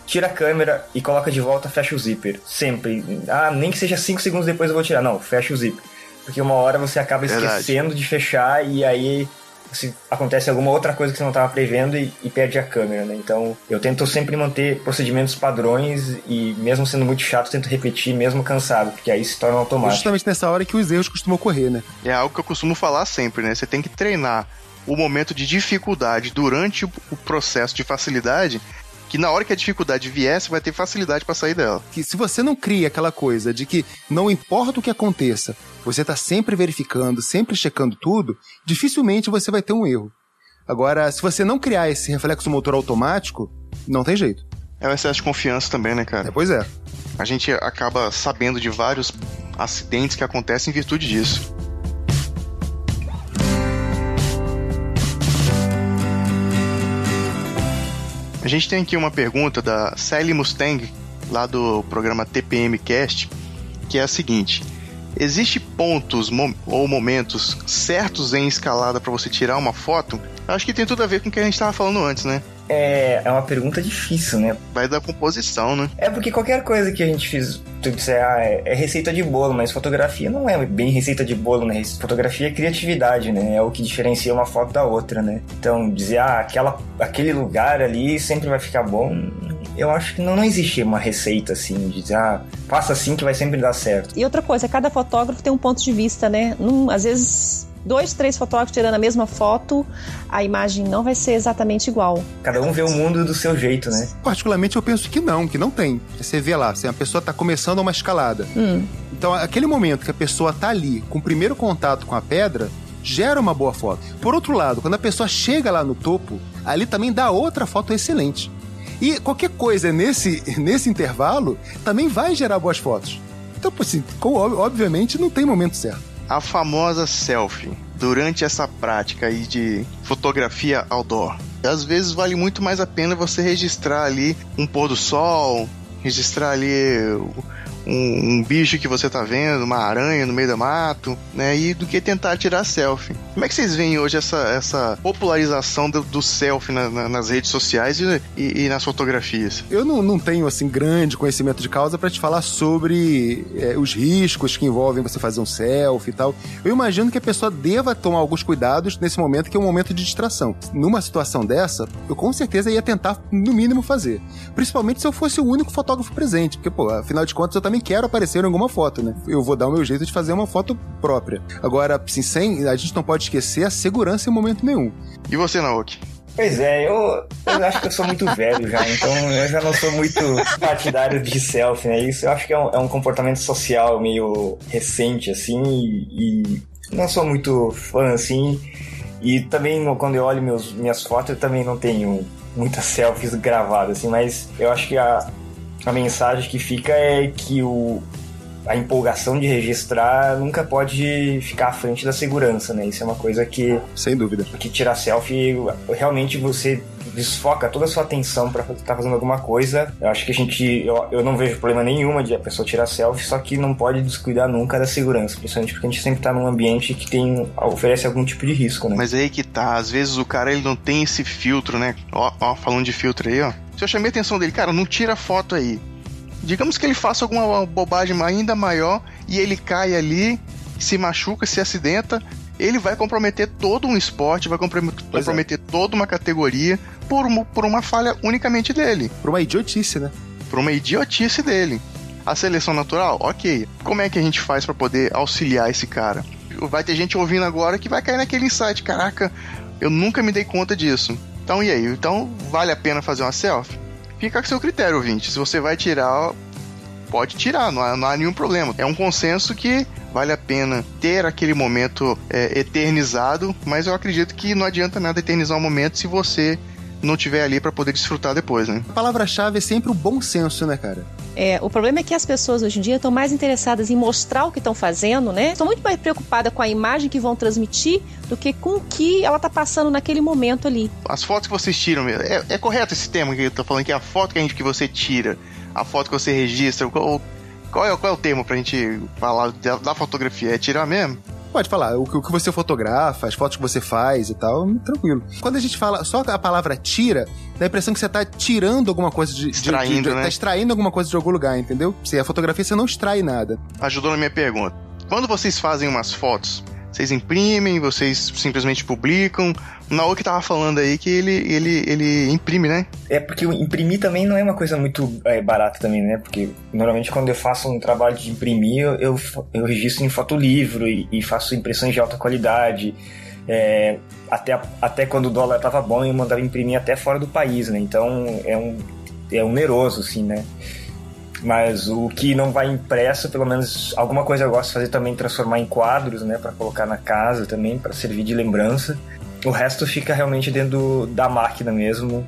tira a câmera e coloca de volta, fecha o zíper. Sempre. Ah, nem que seja 5 segundos depois eu vou tirar. Não, fecha o zíper. Porque uma hora você acaba Verdade. esquecendo de fechar e aí se acontece alguma outra coisa que você não estava prevendo e, e perde a câmera, né? Então eu tento sempre manter procedimentos padrões e mesmo sendo muito chato, tento repetir mesmo cansado, porque aí se torna É automático. justamente nessa hora que os erros costumam ocorrer, né? É algo que eu costumo falar sempre, né? Você tem que treinar o momento de dificuldade durante o processo de facilidade, que na hora que a dificuldade vier, você vai ter facilidade pra sair dela. que se você não cria aquela coisa de que não importa o que aconteça, você tá sempre verificando, sempre checando tudo, dificilmente você vai ter um erro. Agora, se você não criar esse reflexo motor automático, não tem jeito. É o excesso de confiança também, né, É, cara? pois é. A gente acaba sabendo de vários acidentes que acontecem em virtude disso. A gente tem aqui uma pergunta da Sally Mustang, lá do programa TPM Cast, que é a seguinte: Existe pontos mo- ou momentos certos em escalada para você tirar uma foto? Acho que tem tudo a ver com o que a gente estava falando antes, né? É, é uma pergunta difícil, né? Vai da composição, né? É porque qualquer coisa que a gente fiz, tu disser, ah, é, é receita de bolo, mas fotografia não é bem receita de bolo, né? Fotografia é criatividade, né? É o que diferencia uma foto da outra, né? Então, dizer, ah, aquela, aquele lugar ali sempre vai ficar bom, eu acho que não, não existe uma receita assim, de dizer, ah, faça assim que vai sempre dar certo. E outra coisa, cada fotógrafo tem um ponto de vista, né? Num- às vezes, dois, três fotógrafos tirando a mesma foto, a imagem não vai ser exatamente igual. Cada um vê o mundo do seu jeito, né? Particularmente eu penso que não, que não tem. Você vê lá, se a pessoa tá começando uma escalada. Então, aquele momento que a pessoa tá ali, com o primeiro contato com a pedra, gera uma boa foto. Por outro lado, quando a pessoa chega lá no topo, ali também dá outra foto excelente. E qualquer coisa nesse, (laughs) nesse intervalo também vai gerar boas fotos. Então, assim, obviamente não tem momento certo. A famosa selfie durante essa prática aí de fotografia outdoor. Às vezes vale muito mais a pena você registrar ali um pôr do sol, registrar ali um, um bicho que você tá vendo, uma aranha no meio do mato, né? E do que tentar tirar selfie. Como é que vocês veem hoje essa, essa popularização do, do selfie na- na- nas redes sociais e, e- e nas fotografias? Eu não, não tenho, assim, grande conhecimento de causa para te falar sobre é, os riscos que envolvem você fazer um selfie e tal. Eu imagino que a pessoa deva tomar alguns cuidados nesse momento, que é um momento de distração. Numa situação dessa, eu com certeza ia tentar, no mínimo, fazer. Principalmente se eu fosse o único fotógrafo presente, porque, pô, afinal de contas, eu quero aparecer em alguma foto, né? Eu vou dar o meu jeito de fazer uma foto própria. Agora, assim, sem, a gente não pode esquecer a segurança em momento nenhum. E você, Naoki? Pois é, eu, eu acho que eu sou muito velho já, então eu já não sou muito partidário de selfie, né? Isso eu acho que é um, é um comportamento social meio recente, assim, e, e não sou muito fã, assim. E também, quando eu olho meus, minhas fotos, eu também não tenho muitas selfies gravadas, assim, mas eu acho que a, a mensagem que fica é que o, a empolgação de registrar nunca pode ficar à frente da segurança, né? Isso é uma coisa que Sem dúvida. porque tirar selfie, realmente você desfoca toda a sua atenção pra estar fazendo alguma coisa. Eu acho que a gente. Eu, eu não vejo problema nenhuma de a pessoa tirar selfie, só que não pode descuidar nunca da segurança, principalmente porque a gente sempre tá num ambiente que tem. oferece algum tipo de risco, né? Mas aí que tá, às vezes o cara ele não tem esse filtro, né? Ó, ó, falando de filtro aí, ó. Se eu chamei a atenção dele, cara, não tira foto aí. Digamos que ele faça alguma bobagem ainda maior e ele cai ali, se machuca, se acidenta, ele vai comprometer todo um esporte, vai é. comprometer toda uma categoria por uma, por uma falha unicamente dele, Por uma idiotice, né? por uma idiotice dele. A seleção natural, ok. Como é que a gente faz pra poder auxiliar esse cara? Vai ter gente ouvindo agora que vai cair naquele insight, caraca, eu nunca me dei conta disso. Então e aí? Então vale a pena fazer uma selfie? Fica a seu critério, ouvinte. Se você vai tirar, pode tirar, não há, não há nenhum problema. É um consenso que vale a pena ter aquele momento é, eternizado, mas eu acredito que não adianta nada eternizar um momento se você não tiver ali para poder desfrutar depois, né? A palavra-chave é sempre o bom senso, né, cara? É, o problema é que as pessoas hoje em dia estão mais interessadas em mostrar o que estão fazendo, né? Estão muito mais preocupadas com a imagem que vão transmitir do que com o que ela tá passando naquele momento ali. As fotos que vocês tiram, é, é correto esse termo que eu tô falando, que é a foto que, a gente, que você tira, a foto que você registra, qual, qual, é, qual é o termo gente falar da, da fotografia? É tirar mesmo? Pode falar, o que, o que você fotografa, as fotos que você faz e tal, tranquilo. Quando a gente fala só a palavra tira, dá a impressão que você tá tirando alguma coisa de. de- Extraindo, de, de, né? Tá extraindo alguma coisa de algum lugar, entendeu? Se a fotografia você não extrai nada. Ajudou na minha pergunta. Quando vocês fazem umas fotos, vocês imprimem, vocês simplesmente publicam. O Naoki tava falando aí que ele, ele, ele imprime, né? É porque imprimir também não é uma coisa muito é, barata também, né? Porque normalmente quando eu faço um trabalho de imprimir, eu, eu, registro em fotolivro e, e faço impressões de alta qualidade. É, até, até quando o dólar tava bom, eu mandava imprimir até fora do país, né? Então é um, é oneroso, assim, né? Mas o que não vai impresso, pelo menos alguma coisa eu gosto de fazer também, transformar em quadros, né? Para colocar na casa também, para servir de lembrança. O resto fica realmente dentro da máquina mesmo,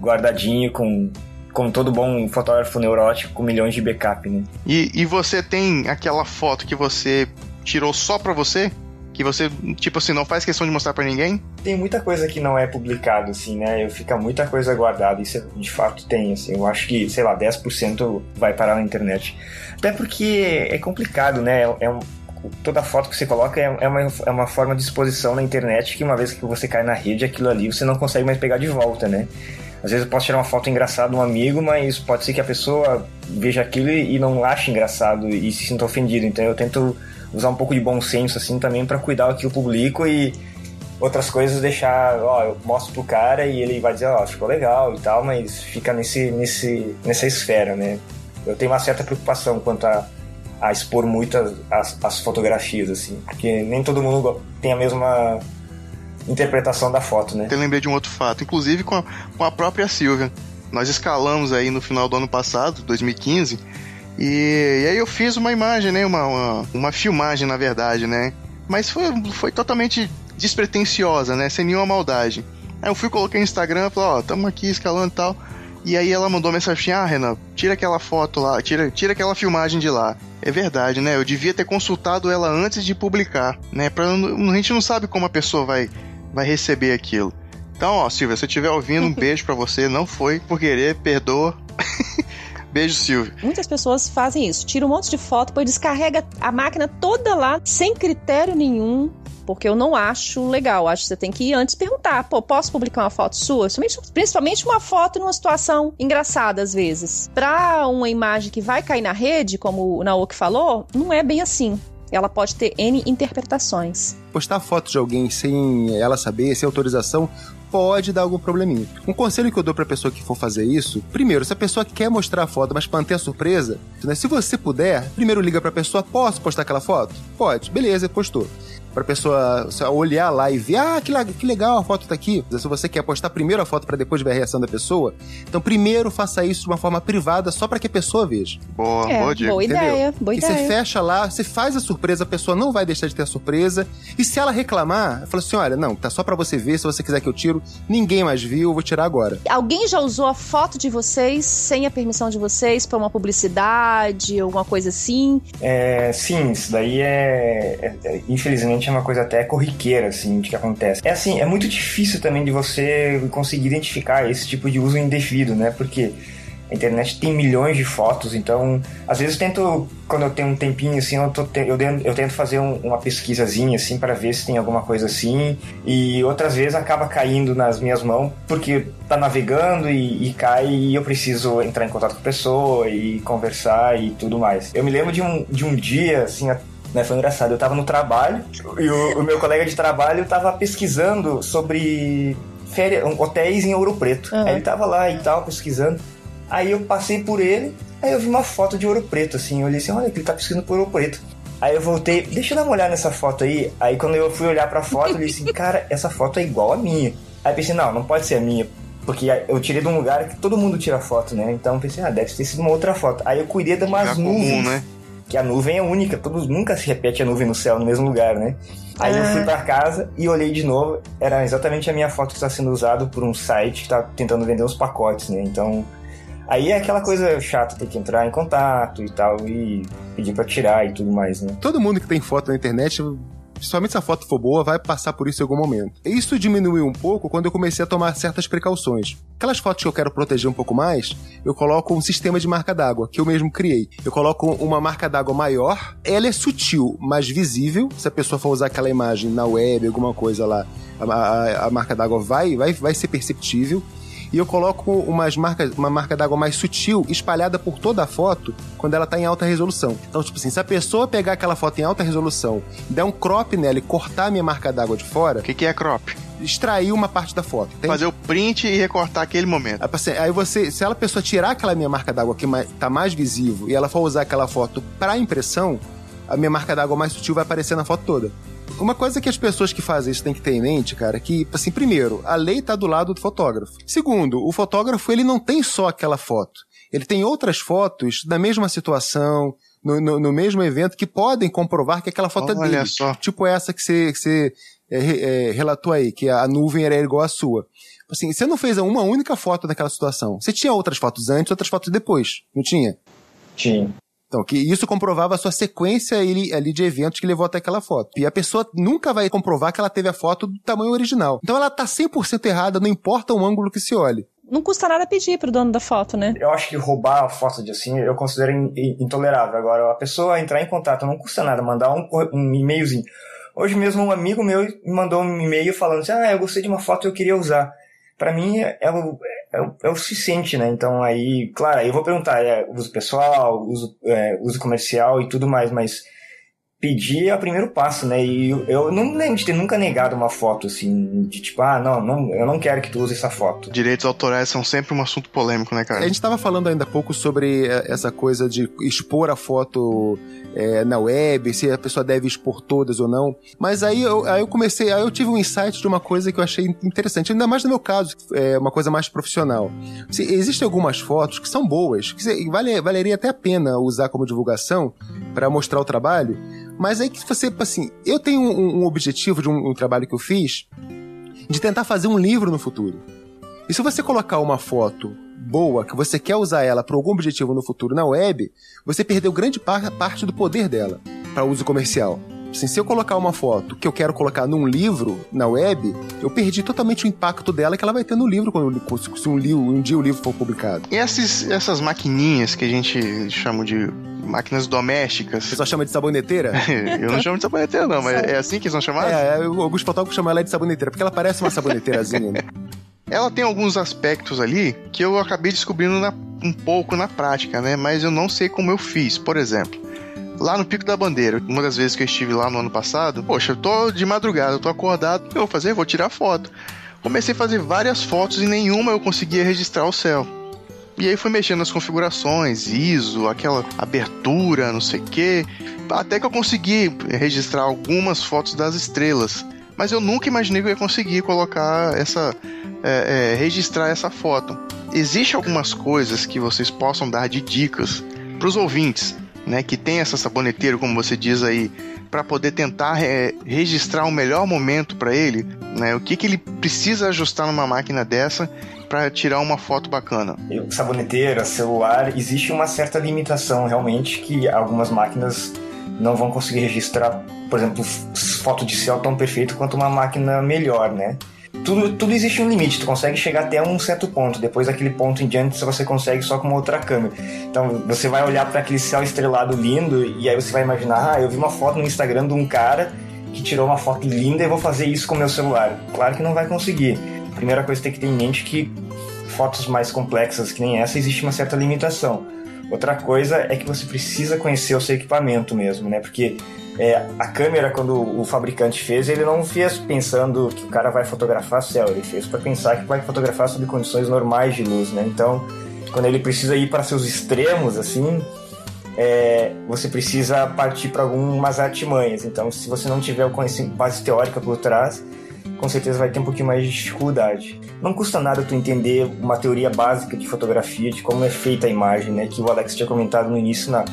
guardadinho, com, com todo bom fotógrafo neurótico, com milhões de backup, né? E, e você tem aquela foto que você tirou só pra você? Que você, tipo assim, não faz questão de mostrar pra ninguém? Tem muita coisa que não é publicado, assim, né? Eu fica muita coisa guardada, isso de fato tem, assim. Eu acho que, sei lá, 10% vai parar na internet. Até porque é complicado, né? É, é um, toda foto que você coloca é, é uma, é uma forma de exposição na internet que uma vez que você cai na rede, aquilo ali você não consegue mais pegar de volta, né? Às vezes eu posso tirar uma foto engraçada de um amigo, mas pode ser que a pessoa veja aquilo e não ache engraçado e se sinta ofendido. Então eu tento usar um pouco de bom senso assim também para cuidar do que eu publico e outras coisas deixar, ó, eu mostro pro cara e ele vai dizer, ó, ficou legal e tal, mas fica nesse, nesse, nessa esfera, né? Eu tenho uma certa preocupação quanto a, a expor muito as, as, as fotografias, assim, porque nem todo mundo tem a mesma interpretação da foto, né? Eu lembrei de um outro fato, inclusive com a, com a própria Silvia. Nós escalamos aí no final do ano passado, 2015, e, e aí eu fiz uma imagem, né? Uma, uma, uma filmagem, na verdade, né? Mas foi, foi totalmente despretensiosa, né? Sem nenhuma maldade. Aí eu fui, coloquei no Instagram, falei, ó, tamo aqui escalando e tal. E aí ela mandou mensagem, ah, Renan, tira aquela foto lá, tira, tira aquela filmagem de lá. É verdade, né? Eu devia ter consultado ela antes de publicar, né? Pra, a gente não sabe como a pessoa vai, vai receber aquilo. Então, ó, Silvia, se você estiver ouvindo, um (laughs) beijo pra você. Não foi por querer, perdoa. (laughs) beijo, Silvia. Muitas pessoas fazem isso, tira um monte de foto, depois descarrega a máquina toda lá, sem critério nenhum, porque eu não acho legal. Acho que você tem que ir antes perguntar: pô, posso publicar uma foto sua? Principalmente- Principalmente uma foto numa situação engraçada, às vezes. Pra uma imagem que vai cair na rede, como o Naoki falou, não é bem assim. Ela pode ter N interpretações. Postar foto de alguém sem ela saber, sem autorização, pode dar algum probleminha. Um conselho que eu dou pra pessoa que for fazer isso, primeiro, se a pessoa quer mostrar a foto, mas manter a surpresa, né, se você puder, primeiro liga pra pessoa, posso postar aquela foto? Pode, beleza, postou. Pra pessoa olhar lá e ver, ah, que, que legal, a foto tá aqui. Se você quer postar primeiro a foto pra depois ver a reação da pessoa, então primeiro faça isso de uma forma privada, só pra que a pessoa veja. Boa, é, boa dica. boa Entendeu? ideia, boa e ideia. você fecha lá, você faz a surpresa, a pessoa não vai deixar de ter a surpresa. E se ela reclamar, fala assim: olha, não, tá só pra você ver, se você quiser que eu tiro, ninguém mais viu, eu vou tirar agora. Alguém já usou a foto de vocês sem a permissão de vocês pra uma publicidade, alguma coisa assim? É, sim, isso daí é, é- é- Infelizmente é uma coisa até corriqueira, assim, de que acontece. É assim, é muito difícil também de você conseguir identificar esse tipo de uso indevido, né? Porque a internet tem milhões de fotos, então às vezes eu tento, quando eu tenho um tempinho assim, eu, te- eu, den- eu tento fazer um- uma pesquisazinha assim para ver se tem alguma coisa assim, e outras vezes acaba caindo nas minhas mãos porque tá navegando e, e cai e eu preciso entrar em contato com a pessoa e conversar e tudo mais. Eu me lembro de um, de um dia assim, né, foi engraçado. Eu tava no trabalho e o, o meu colega de trabalho tava pesquisando sobre férias, hotéis em Ouro Preto. Aham. Aí ele tava lá e tal, pesquisando. Aí eu passei por ele, aí eu vi uma foto de Ouro Preto, assim. Eu olhei assim, olha que ele tá pesquisando por Ouro Preto. Aí eu voltei, deixa eu dar uma olhada nessa foto aí. Aí quando eu fui olhar pra foto, eu disse assim, (laughs) cara, essa foto é igual a minha. Aí eu pensei, não, não pode ser a minha. Porque eu tirei de um lugar que todo mundo tira foto, né? Então eu pensei, ah, deve ter sido uma outra foto. Aí eu cuidei de umas comum, nuvens né? Que a nuvem é única, todos nunca se repete a nuvem no céu no mesmo lugar, né? Aí eu fui para casa e olhei de novo, era exatamente a minha foto que está sendo usada por um site que está tentando vender os pacotes, né? Então, aí é aquela coisa chata, ter que entrar em contato e tal e pedir para tirar e tudo mais, né? Todo mundo que tem foto na internet principalmente se a foto for boa, vai passar por isso em algum momento. Isso diminuiu um pouco quando eu comecei a tomar certas precauções. Aquelas fotos que eu quero proteger um pouco mais, eu coloco um sistema de marca d'água, que eu mesmo criei. Eu coloco uma marca d'água maior, ela é sutil, mas visível. Se a pessoa for usar aquela imagem na web, alguma coisa lá, a, a, a marca d'água vai, vai, vai ser perceptível e eu coloco umas marcas, uma marca d'água mais sutil espalhada por toda a foto quando ela tá em alta resolução. Então, tipo assim, se a pessoa pegar aquela foto em alta resolução, der um crop nela e cortar a minha marca d'água de fora. O que, que é crop? Extrair uma parte da foto. Entende? Fazer o print e recortar aquele momento. Aí você, se ela pessoa tirar aquela minha marca d'água que tá mais visível e ela for usar aquela foto para impressão, a minha marca d'água mais sutil vai aparecer na foto toda. Uma coisa que as pessoas que fazem isso têm que ter em mente, cara, é que, assim, primeiro, a lei tá do lado do fotógrafo. Segundo, o fotógrafo, ele não tem só aquela foto. Ele tem outras fotos da mesma situação, no, no, no mesmo evento, que podem comprovar que aquela foto Olha é dele. só. Tipo essa que você, que você é, é, relatou aí, que a nuvem era igual à sua. Assim, você não fez uma única foto daquela situação. Você tinha outras fotos antes, outras fotos depois. Não tinha? Tinha. Então, que isso comprovava a sua sequência ali, ali de eventos que levou até aquela foto. E a pessoa nunca vai comprovar que ela teve a foto do tamanho original. Então ela tá 100% errada, não importa o ângulo que se olhe. Não custa nada pedir pro dono da foto, né? Eu acho que roubar a foto de assim, eu considero intolerável. Agora, a pessoa entrar em contato não custa nada, mandar um, um e-mailzinho. Hoje mesmo um amigo meu me mandou um e-mail falando assim, ah, eu gostei de uma foto e eu queria usar. Para mim é, é o, é, o, é suficiente, né? Então aí, claro, aí eu vou perguntar, é uso pessoal, uso, é, uso comercial e tudo mais, mas pedir é o primeiro passo, né? E eu, eu não lembro de ter nunca negado uma foto, assim, de tipo, ah, não, não, eu não quero que tu use essa foto. Direitos autorais são sempre um assunto polêmico, né, cara? A gente estava falando ainda há pouco sobre eh, essa coisa de expor a foto é, na web, se a pessoa deve expor todas ou não. Mas aí eu, aí eu comecei, aí eu tive um insight de uma coisa que eu achei interessante, ainda mais no meu caso, é uma coisa mais profissional. Se, existem algumas fotos que são boas, que vale, valeria até a pena usar como divulgação para mostrar o trabalho, mas aí que você, assim, eu tenho um, um objetivo de um, um trabalho que eu fiz de tentar fazer um livro no futuro. E se você colocar uma foto boa, que você quer usar ela para algum objetivo no futuro na web, você perdeu grande par parte do poder dela para uso comercial. Assim, se eu colocar uma foto que eu quero colocar num livro na web, eu perdi totalmente o impacto dela que ela vai ter no livro quando se um, livro, um dia o livro for publicado. E essas, essas maquininhas que a gente chama de máquinas domésticas. Você só chama de saboneteira? (laughs) eu não chamo de saboneteira, não, mas é assim que eles vão chamar? É, alguns fotógrafos chamam ela de saboneteira, porque ela parece uma saboneteirazinha, né? (laughs) Ela tem alguns aspectos ali que eu acabei descobrindo na, um pouco na prática, né? Mas eu não sei como eu fiz. Por exemplo, lá no Pico da Bandeira, uma das vezes que eu estive lá no ano passado, poxa, eu tô de madrugada, eu tô acordado, o que eu vou fazer? Vou tirar foto. Comecei a fazer várias fotos e nenhuma eu conseguia registrar o céu. E aí fui mexendo nas configurações, ISO, aquela abertura, não sei o que, até que eu consegui registrar algumas fotos das estrelas. Mas eu nunca imaginei que eu ia conseguir colocar essa. É, é, registrar essa foto. Existem algumas coisas que vocês possam dar de dicas para os ouvintes, né? Que tem essa saboneteira, como você diz aí, para poder tentar é, registrar o melhor momento para ele, né? O que, que ele precisa ajustar numa máquina dessa para tirar uma foto bacana? Saboneteira, celular, existe uma certa limitação realmente que algumas máquinas não vão conseguir registrar, por exemplo, foto de céu tão perfeito quanto uma máquina melhor, né? Tudo, tudo existe um limite, tu consegue chegar até um certo ponto, depois daquele ponto em diante você consegue só com outra câmera. Então você vai olhar para aquele céu estrelado lindo e aí você vai imaginar, ah, eu vi uma foto no Instagram de um cara que tirou uma foto linda e vou fazer isso com meu celular. Claro que não vai conseguir. Primeira coisa que tem que ter em mente é que fotos mais complexas que nem essa existe uma certa limitação. Outra coisa é que você precisa conhecer o seu equipamento mesmo, né? Porque é, a câmera, quando o fabricante fez, ele não fez pensando que o cara vai fotografar céu, ele fez para pensar que vai fotografar sob condições normais de luz, né? Então, quando ele precisa ir para seus extremos, assim, é, você precisa partir para algumas artimanhas. Então, se você não tiver o base teórica por trás, com certeza vai ter um pouquinho mais de dificuldade. Não custa nada tu entender uma teoria básica de fotografia, de como é feita a imagem, né? Que o Alex tinha comentado no início na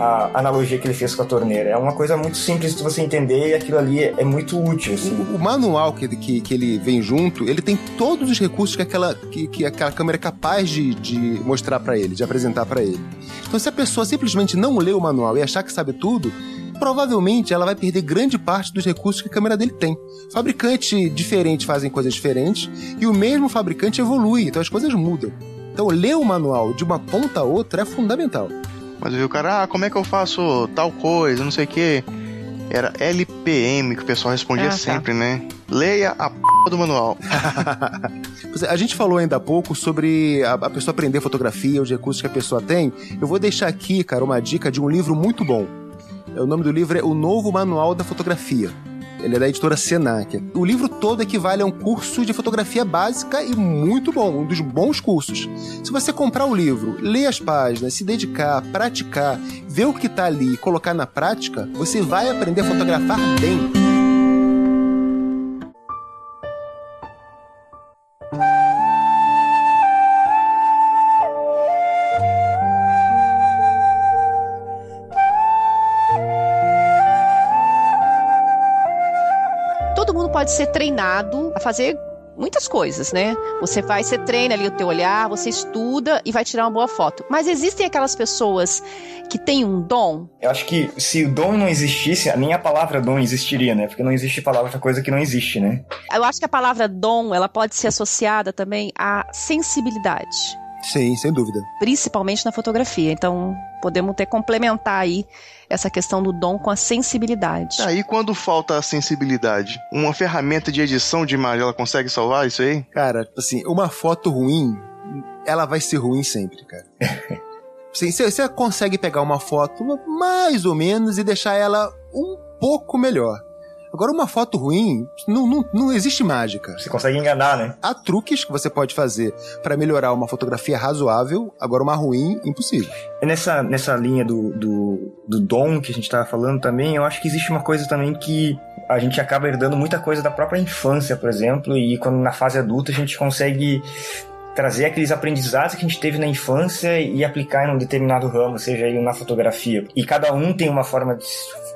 a analogia que ele fez com a torneira. É uma coisa muito simples de você entender e aquilo ali é, muito útil. Assim. O, o manual que, que, que, ele vem junto, ele tem todos os recursos que aquela, que, que aquela câmera é capaz de, de mostrar para ele, de apresentar para ele. Então, se a pessoa simplesmente não lê o manual e achar que sabe tudo, provavelmente ela vai perder grande parte dos recursos que a câmera dele tem. Fabricante diferente fazem coisas diferentes e o mesmo fabricante evolui, então as coisas mudam. Então, ler o manual de uma ponta a outra é fundamental. Mas viu, cara, ah, como é que eu faço tal coisa, não sei o quê. Era LPM que o pessoal respondia ah, tá. sempre, né? Leia a p do manual. (laughs) a gente falou ainda há pouco sobre a, a pessoa aprender fotografia, os recursos que a pessoa tem. Eu vou deixar aqui, cara, uma dica de um livro muito bom. O nome do livro é O Novo Manual da Fotografia. Ele é da editora Senac. O livro todo equivale a um curso de fotografia básica e muito bom, um dos bons cursos. Se você comprar o livro, ler as páginas, se dedicar, praticar, ver o que está ali e colocar na prática, você vai aprender a fotografar bem. Pode ser treinado a fazer muitas coisas, né? Você vai, você treina ali o teu olhar, você estuda e vai tirar uma boa foto. Mas existem aquelas pessoas que têm um dom? Eu acho que se o dom não existisse, a minha palavra dom existiria, né? Porque não existe palavra para coisa que não existe, né? Eu acho que a palavra dom, ela pode ser associada também à sensibilidade. Sim, sem dúvida. Principalmente na fotografia. Então, podemos ter complementar aí essa questão do dom com a sensibilidade. Aí, quando falta a sensibilidade, uma ferramenta de edição de imagem, ela consegue salvar isso aí? Cara, assim, uma foto ruim, ela vai ser ruim sempre, cara. (laughs) Você, você consegue pegar uma foto mais ou menos e deixar ela um pouco melhor. Agora, uma foto ruim, não, não, não existe mágica. Você consegue enganar, né? Há truques que você pode fazer para melhorar uma fotografia razoável, agora uma ruim, impossível. Nessa, nessa linha do, do, do dom que a gente estava falando também, eu acho que existe uma coisa também que a gente acaba herdando muita coisa da própria infância, por exemplo, e quando na fase adulta a gente consegue trazer aqueles aprendizados que a gente teve na infância e aplicar em um determinado ramo, seja ele na fotografia. E cada um tem uma forma de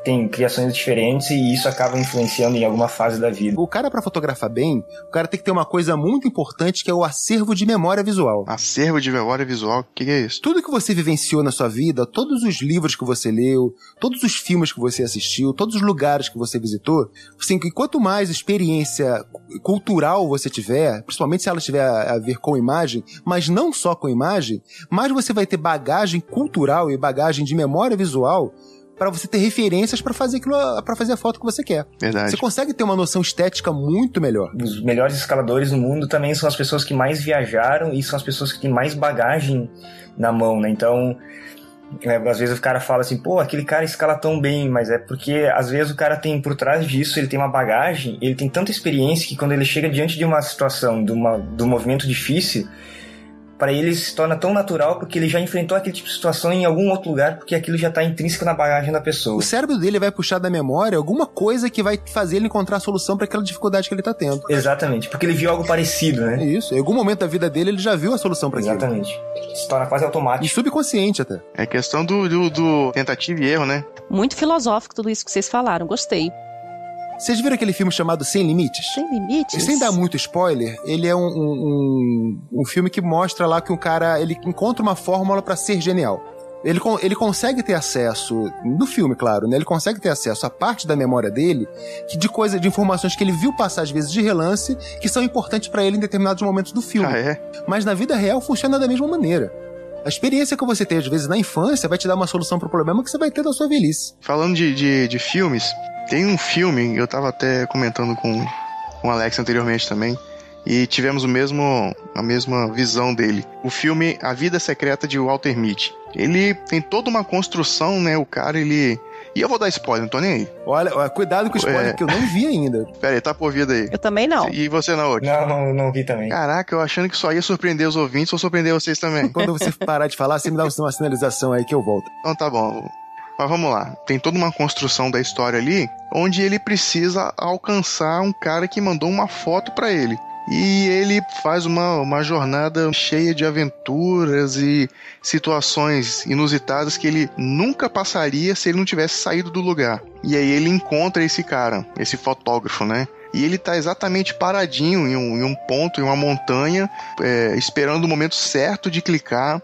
tem criações diferentes e isso acaba influenciando em alguma fase da vida. O cara para fotografar bem, o cara tem que ter uma coisa muito importante que é o acervo de memória visual. Acervo de memória visual, o que, que é isso? Tudo que você vivenciou na sua vida, todos os livros que você leu, todos os filmes que você assistiu, todos os lugares que você visitou, assim, que quanto mais experiência cultural você tiver, principalmente se ela tiver a ver com imagem, mas não só com imagem, mais você vai ter bagagem cultural e bagagem de memória visual para você ter referências para fazer aquilo, para fazer a foto que você quer. Verdade. Você consegue ter uma noção estética muito melhor. Os melhores escaladores do mundo também são as pessoas que mais viajaram e são as pessoas que têm mais bagagem na mão, né? Então, é, às vezes o cara fala assim, pô, aquele cara escala tão bem, mas é porque às vezes o cara tem por trás disso, ele tem uma bagagem, ele tem tanta experiência que quando ele chega diante de uma situação, de, uma, de um movimento difícil, para ele se torna tão natural porque ele já enfrentou aquele tipo de situação em algum outro lugar, porque aquilo já está intrínseco na bagagem da pessoa. O cérebro dele vai puxar da memória alguma coisa que vai fazer ele encontrar a solução para aquela dificuldade que ele está tendo. Exatamente, porque ele viu algo parecido, né? Isso, em algum momento da vida dele ele já viu a solução para aquilo. Exatamente. Se torna quase automático. E subconsciente até. É questão do, do, do tentativa e erro, né? Muito filosófico tudo isso que vocês falaram, gostei. Vocês viram aquele filme chamado Sem Limites? Sem Limites? sem dar muito spoiler, ele é um, um, um, filme que mostra lá que um cara ele encontra uma fórmula para ser genial. Ele, ele consegue ter acesso, no filme, claro, né? Ele consegue ter acesso a parte da memória dele que de coisa, de informações que ele viu passar às vezes de relance, que são importantes para ele em determinados momentos do filme. Ah, é? Mas na vida real funciona da mesma maneira. A experiência que você tem, às vezes, na infância vai te dar uma solução pro problema que você vai ter na sua velhice. Falando de, de, de filmes, tem um filme, eu tava até comentando com, com o Alex anteriormente também, e tivemos o mesmo, a mesma visão dele. O filme A Vida Secreta de Walter Mitty. Ele tem toda uma construção, né? O cara, ele. E eu vou dar spoiler, não tô nem aí. Olha, cuidado com o spoiler, é... que eu não vi ainda. (laughs) Pera aí, tá por vida aí. Eu também não. E você não, Oti? Não, não, não vi também. Caraca, eu achando que só ia surpreender os ouvintes ou surpreender vocês também. Quando você parar de falar, você me dá uma sinalização aí que eu volto. Então tá bom. Mas vamos lá, tem toda uma construção da história ali, onde ele precisa alcançar um cara que mandou uma foto para ele. e ele faz uma, uma jornada cheia de aventuras e situações inusitadas que ele nunca passaria se ele não tivesse saído do lugar. E aí ele encontra esse cara, esse fotógrafo, né? E ele tá exatamente paradinho em um, em um ponto, em uma montanha, é, esperando o momento certo de clicar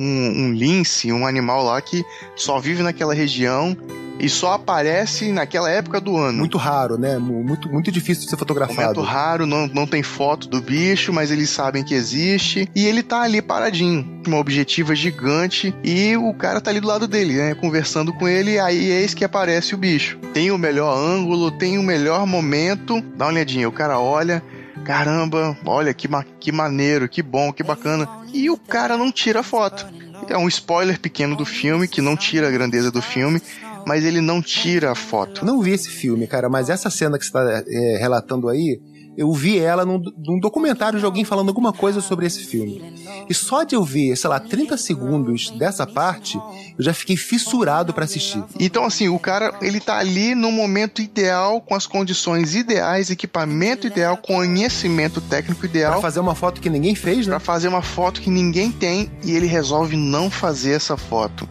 um, um lince, um animal lá que só vive naquela região e só aparece naquela época do ano. Muito raro, né? Muito, muito difícil de ser fotografado. Muito raro, não, não tem foto do bicho, mas eles sabem que existe. E ele tá ali paradinho, uma objetiva gigante. E o cara tá ali do lado dele, né? Conversando com ele. Aí eis que aparece o bicho. Tem o melhor ângulo, tem o melhor momento. Dá uma olhadinha, o cara olha. Caramba, olha que, ma que maneiro, que bom, que bacana. E o cara não tira foto. É um spoiler pequeno do filme que não tira a grandeza do filme mas ele não tira a foto. Não vi esse filme, cara, mas essa cena que você está é, relatando aí, eu vi ela num, num, documentário de alguém falando alguma coisa sobre esse filme. E só de eu ver, sei lá, 30 segundos dessa parte, eu já fiquei fissurado para assistir. Então, assim, o cara, ele tá ali no momento ideal, com as condições ideais, equipamento ideal, conhecimento técnico ideal. Pra fazer uma foto que ninguém fez, né? Pra fazer uma foto que ninguém tem e ele resolve não fazer essa foto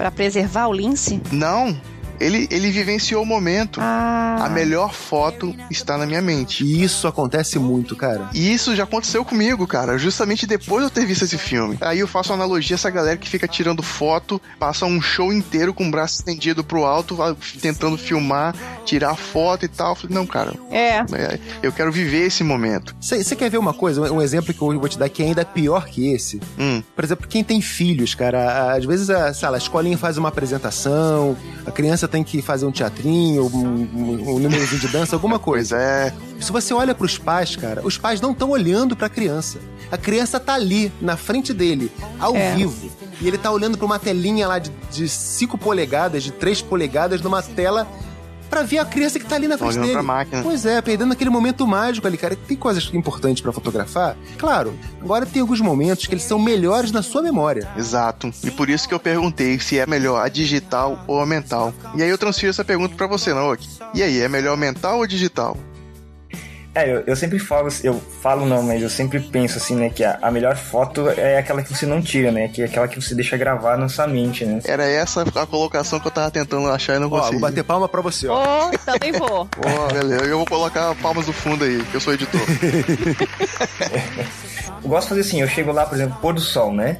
para preservar o lince? Não, ele, ele vivenciou o momento. Ah. A melhor foto está na minha mente. E isso acontece muito, cara. E isso já aconteceu comigo, cara. Justamente depois de eu ter visto esse filme. Aí eu faço uma analogia a essa galera que fica tirando foto, passa um show inteiro com o braço estendido pro alto, tentando filmar, tirar foto e tal. Eu falei, não, cara. É. é eu quero viver esse momento. Você quer ver uma coisa? Um exemplo que eu vou te dar que é ainda pior que esse. Hum. Por exemplo, quem tem filhos, cara, às vezes a, sei lá, a escolinha faz uma apresentação, a criança tem que fazer um teatrinho, um, um, um númerozinho de dança, alguma coisa. é. Se você olha para os pais, cara, os pais não estão olhando para a criança. A criança tá ali, na frente dele, ao é. vivo. E ele tá olhando para uma telinha lá de 5 polegadas, de 3 polegadas, numa tela para ver a criança que tá ali na frente Olhando dele. Pra máquina. Pois é, perdendo aquele momento mágico ali, cara. Tem coisas importantes para fotografar? Claro. Agora tem alguns momentos que eles são melhores na sua memória. Exato. E por isso que eu perguntei se é melhor a digital ou a mental. E aí eu transfiro essa pergunta para você, Naoki. E aí, é melhor mental ou digital? É, eu, eu, sempre falo, eu falo não, mas eu sempre penso assim, né, que a, a, melhor foto é aquela que você não tira, né, que é aquela que você deixa gravar na sua mente, né. Era essa a colocação que eu tava tentando achar e não consegui. Ó, vou bater palma pra você, ó. Oh, também vou. (laughs) Ó, oh, beleza, eu vou colocar palmas do fundo aí, que eu sou editor. (laughs) eu gosto de fazer assim, eu chego lá, por exemplo, pôr do sol, né,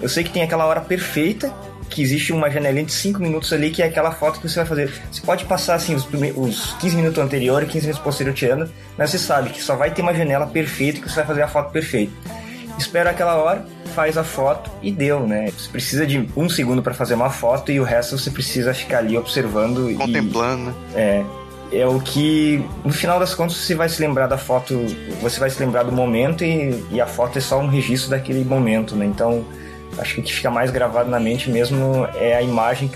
eu sei que tem aquela hora perfeita que existe uma janelinha de 5 minutos ali, que é aquela foto que você vai fazer. Você pode passar assim os, os 15 minutos anteriores e 15 minutos posteriores tirando, mas você sabe que só vai ter uma janela perfeita que você vai fazer a foto perfeita. Espera aquela hora, faz a foto e deu, né? Você precisa de um segundo para fazer uma foto e o resto você precisa ficar ali observando contemplando. E, é, é o que no final das contas você vai se lembrar da foto, você vai se lembrar do momento e, e a foto é só um registro daquele momento, né? Então acho que o que fica mais gravado na mente mesmo é a imagem,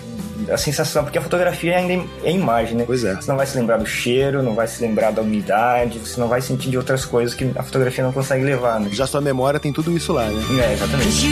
a sensação, porque a fotografia ainda é imagem, né? Pois é. Você não vai se lembrar do cheiro, não vai se lembrar da umidade, você não vai sentir de outras coisas que a fotografia não consegue levar, né? Já sua memória tem tudo isso lá, né? É, exatamente.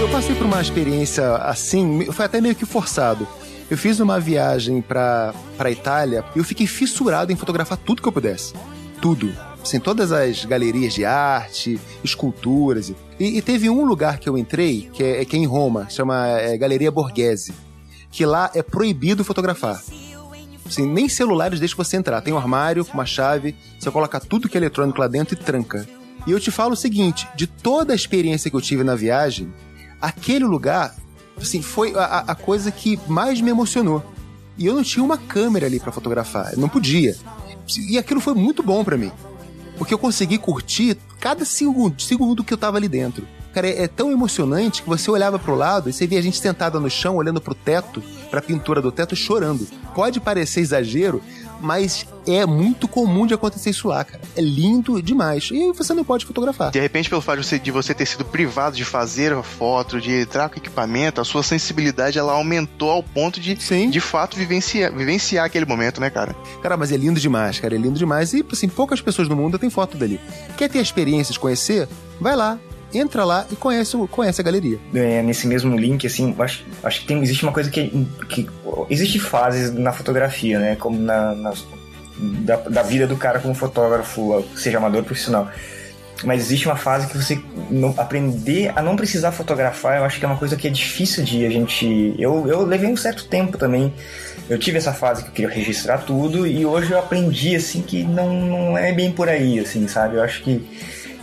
Eu passei por uma experiência assim, foi até meio que forçado. Eu fiz uma viagem pra, pra Itália e eu fiquei fissurado em fotografar tudo que eu pudesse. Tudo. Assim, todas as galerias de arte, esculturas. E, e teve um lugar que eu entrei, que é, que é em Roma, chama é, Galeria Borghese, que lá é proibido fotografar. Assim, nem celulares deixam você entrar. Tem um armário com uma chave, você coloca tudo que é eletrônico lá dentro e tranca. E eu te falo o seguinte: de toda a experiência que eu tive na viagem, aquele lugar assim, foi a, a coisa que mais me emocionou. E eu não tinha uma câmera ali para fotografar, não podia. E aquilo foi muito bom para mim. Porque eu consegui curtir cada segundo, segundo que eu tava ali dentro. Cara, é, é tão emocionante que você olhava pro lado e você via a gente sentada no chão, olhando pro teto, pra pintura do teto, chorando. Pode parecer exagero, mas é muito comum de acontecer isso lá, cara. É lindo demais. E você não pode fotografar. De repente, pelo fato de você, de você ter sido privado de fazer a foto, de entrar com equipamento, a sua sensibilidade ela aumentou ao ponto de, Sim. de fato, vivenciar, vivenciar aquele momento, né, cara? Cara, mas é lindo demais, cara. É lindo demais. E, assim, poucas pessoas no mundo têm foto dali. Quer ter a experiência de conhecer? Vai lá entra lá e conhece, conhece a galeria. é, nesse mesmo link, assim, acho, acho que tem, existe uma coisa que, que. Existe fases na fotografia, né? Como na, na- da, da vida do cara como fotógrafo, seja amador profissional. Mas existe uma fase que você não- aprender a não precisar fotografar, eu acho que é uma coisa que é difícil de a gente. Eu, eu levei um certo tempo também. Eu tive essa fase que eu queria registrar tudo e hoje eu aprendi assim que não, não é bem por aí, assim, sabe? Eu acho que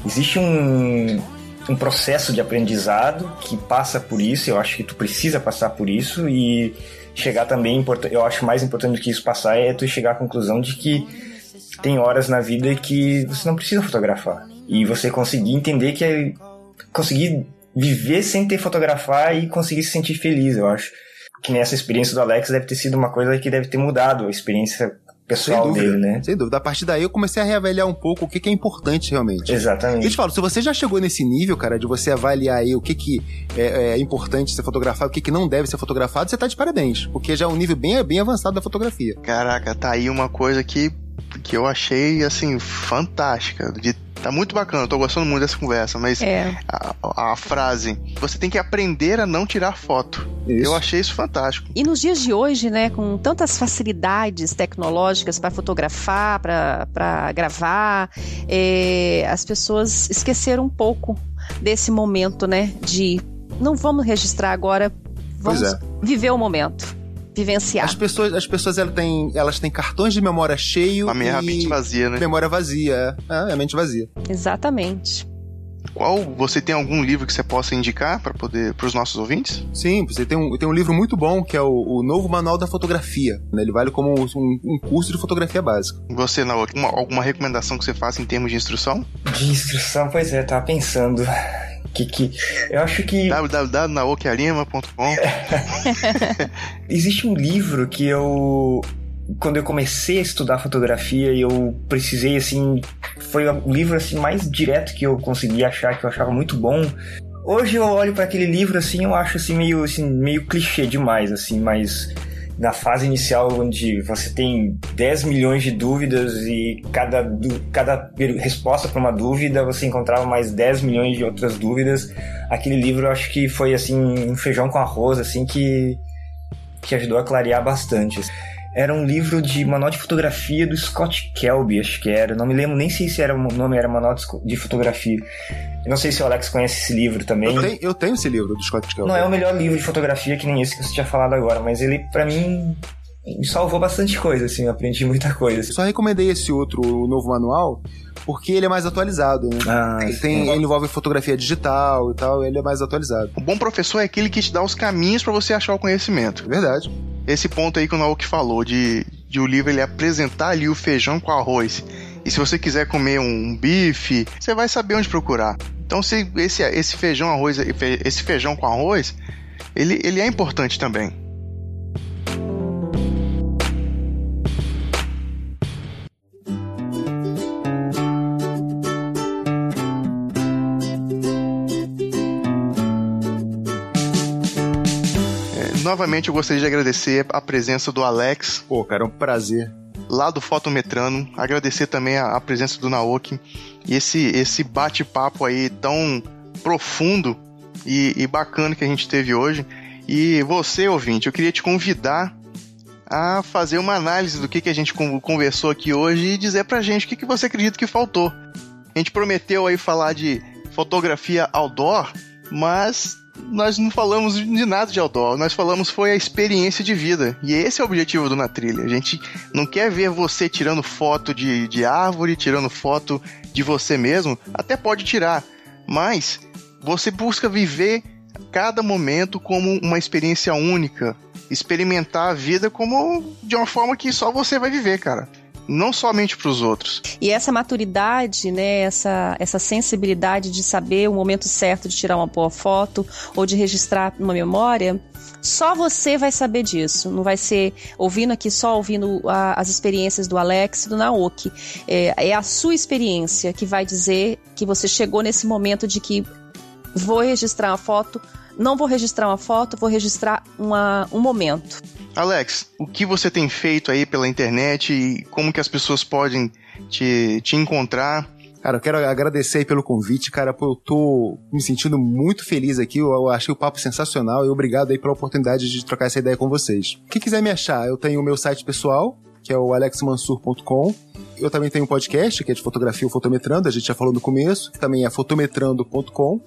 existe um, um processo de aprendizado que passa por isso, eu acho que tu precisa passar por isso e chegar também, eu acho mais importante do que isso passar é tu chegar à conclusão de que tem horas na vida que você não precisa fotografar e você conseguir entender que é conseguir viver sem ter fotografar e conseguir se sentir feliz, eu acho. Que nessa experiência do Alex deve ter sido uma coisa que deve ter mudado a experiência pessoal dele, né? Sem dúvida. A partir daí eu comecei a reavaliar um pouco o que, que é importante realmente. Exatamente. Eu te falo, se você já chegou nesse nível, cara, de você avaliar aí o que, que é, é importante ser fotografado, o que, que não deve ser fotografado, você tá de parabéns. Porque já é um nível bem, bem avançado da fotografia. Caraca, tá aí uma coisa que, que eu achei, assim, fantástica. De, tá muito bacana, eu tô gostando muito dessa conversa, mas É. a, a frase, você tem que aprender a não tirar foto. Isso. Eu achei isso fantástico. E nos dias de hoje, né, com tantas facilidades tecnológicas para fotografar, para gravar, é, as pessoas esqueceram um pouco desse momento, né, de não vamos registrar agora, vamos é. viver o momento, vivenciar. As pessoas, as pessoas elas, têm, elas têm cartões de memória cheio A minha e mente vazia, né? memória vazia. É, é a mente vazia. Exatamente. Qual, você tem algum livro que você possa indicar para poder, para os nossos ouvintes? Sim, você tem um, tem um livro muito bom que é o, o Novo Manual da Fotografia. né? Ele vale como um, um curso de fotografia básica. Você, Naoki, uma- alguma recomendação que você faça em termos de instrução? De instrução, pois é, tava pensando. Que, que eu acho que www.naokiarima.com (laughs) existe um livro que eu quando eu comecei a estudar fotografia eu precisei assim foi o livro assim mais direto que eu consegui achar que eu achava muito bom. Hoje eu olho para aquele livro assim eu acho assim meio assim meio clichê demais assim mas na fase inicial onde você tem 10 milhões de dúvidas e cada, cada resposta para uma dúvida você encontrava mais 10 milhões de outras dúvidas aquele livro eu acho que foi assim um feijão com arroz assim que que ajudou a clarear bastante. Era um livro de manual de fotografia do Scott Kelby, acho que era. Não me lembro nem sei se era o nome era manual de fotografia. Eu não sei se o Alex conhece esse livro também. Eu tenho, eu tenho esse livro do Scott Kelby. Não é o melhor livro de fotografia que nem esse que você tinha falado agora, mas ele pra mim salvou bastante coisa, assim, eu aprendi muita coisa. Eu só recomendei esse outro, o Novo Manual, porque ele é mais atualizado, né? Ah, Ele, tem, ele envolve fotografia digital e tal, ele é mais atualizado. O bom professor é aquele que te dá os caminhos para você achar o conhecimento. Verdade. Esse ponto aí que o Naoki falou, de, de o livro ele apresentar ali o feijão com arroz. E se você quiser comer um bife, você vai saber onde procurar. Então, se esse, esse feijão arroz, esse feijão com arroz, ele, ele é importante também. Novamente, eu gostaria de agradecer a presença do Alex, Pô, cara, é um prazer. lá do Fotometrano. Agradecer também a, a presença do Naoki e esse, esse bate-papo aí tão profundo e, e bacana que a gente teve hoje. E você, ouvinte, eu queria te convidar a fazer uma análise do que, que a gente con- conversou aqui hoje e dizer pra gente o que, que você acredita que faltou. A gente prometeu aí falar de fotografia outdoor, mas nós não falamos de nada de outdoor. Nós falamos foi a experiência de vida. E esse é o objetivo do Na Trilha. A gente não quer ver você tirando foto de, de árvore, tirando foto de você mesmo. Até pode tirar, mas você busca viver cada momento como uma experiência única. Experimentar a vida como de uma forma que só você vai viver, cara. Não somente para os outros. E essa maturidade, né, essa, essa sensibilidade de saber o momento certo de tirar uma boa foto ou de registrar uma memória, só você vai saber disso. Não vai ser ouvindo aqui só ouvindo a- as experiências do Alex e do Naoki. É, é a sua experiência que vai dizer que você chegou nesse momento de que vou registrar uma foto, não vou registrar uma foto, vou registrar uma, um momento. Alex, o que você tem feito aí pela internet e como que as pessoas podem te, te encontrar? Cara, eu quero agradecer aí pelo convite, cara, eu tô me sentindo muito feliz aqui, eu achei o papo sensacional e obrigado aí pela oportunidade de trocar essa ideia com vocês. Quem quiser me achar, eu tenho o meu site pessoal, que é o alexmansur.com. Eu também tenho um podcast, que é de fotografia o Fotometrando, a gente já falou no começo, que também é fotometrando.com.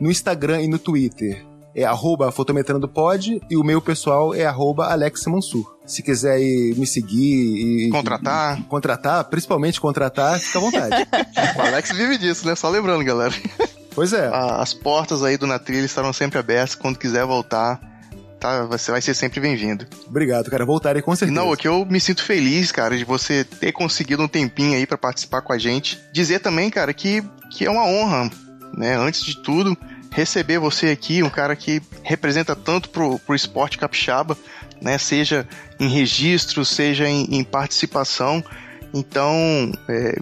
No Instagram e no Twitter é arroba fotometrandopod e o meu pessoal é arroba Alex Mansur. Se quiser ir me seguir e. Contratar. E, contratar, principalmente contratar, fica à vontade. (laughs) o Alex vive disso, né? Só lembrando, galera. Pois é. As portas aí do Na Trilha estarão sempre abertas. Quando quiser voltar, tá? Você vai ser sempre bem-vindo. Obrigado, cara. Voltarei com certeza. Não, que eu me sinto feliz, cara, de você ter conseguido um tempinho aí para participar com a gente. Dizer também, cara, que, que é uma honra, né? Antes de tudo, receber você aqui, um cara que representa tanto pro, pro esporte capixaba, né? Seja em registro, seja em, em participação. Então, é,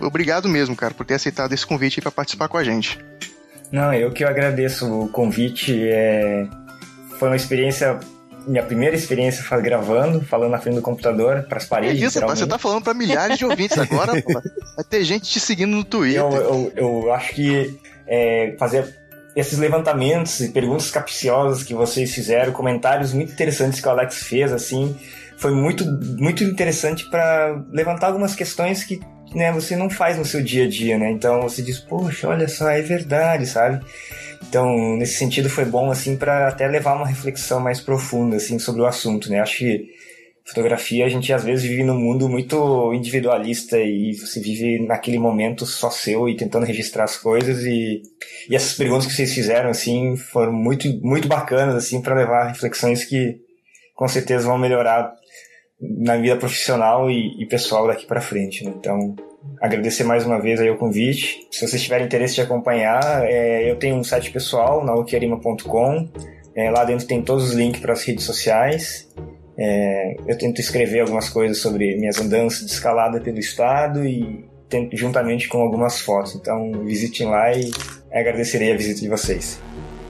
obrigado mesmo, cara, por ter aceitado esse convite para participar com a gente. Não, eu que eu agradeço o convite. É... Foi uma experiência minha primeira experiência gravando, falando na frente do computador, para as paredes. É isso, você tá falando para milhares de ouvintes agora, (laughs) vai ter gente te seguindo no Twitter. Eu, eu, eu acho que é, fazer esses levantamentos e perguntas capciosas que vocês fizeram, comentários muito interessantes que o Alex fez, assim, foi muito, muito interessante para levantar algumas questões que né, você não faz no seu dia a dia, né? Então você diz, poxa, olha só, é verdade, sabe? Então, nesse sentido foi bom assim para até levar uma reflexão mais profunda assim sobre o assunto, né? Acho que fotografia a gente às vezes vive num mundo muito individualista e você vive naquele momento só seu e tentando registrar as coisas e, e essas perguntas que vocês fizeram assim foram muito muito bacanas assim para levar reflexões que com certeza vão melhorar na vida profissional e, e pessoal daqui para frente né? então agradecer mais uma vez aí o convite. Se vocês tiverem interesse de acompanhar é, eu tenho um site pessoal na é, lá dentro tem todos os links para as redes sociais é, eu tento escrever algumas coisas sobre minhas andanças de escalada pelo estado e tento, juntamente com algumas fotos. Então visitem lá e agradecerei a visita de vocês.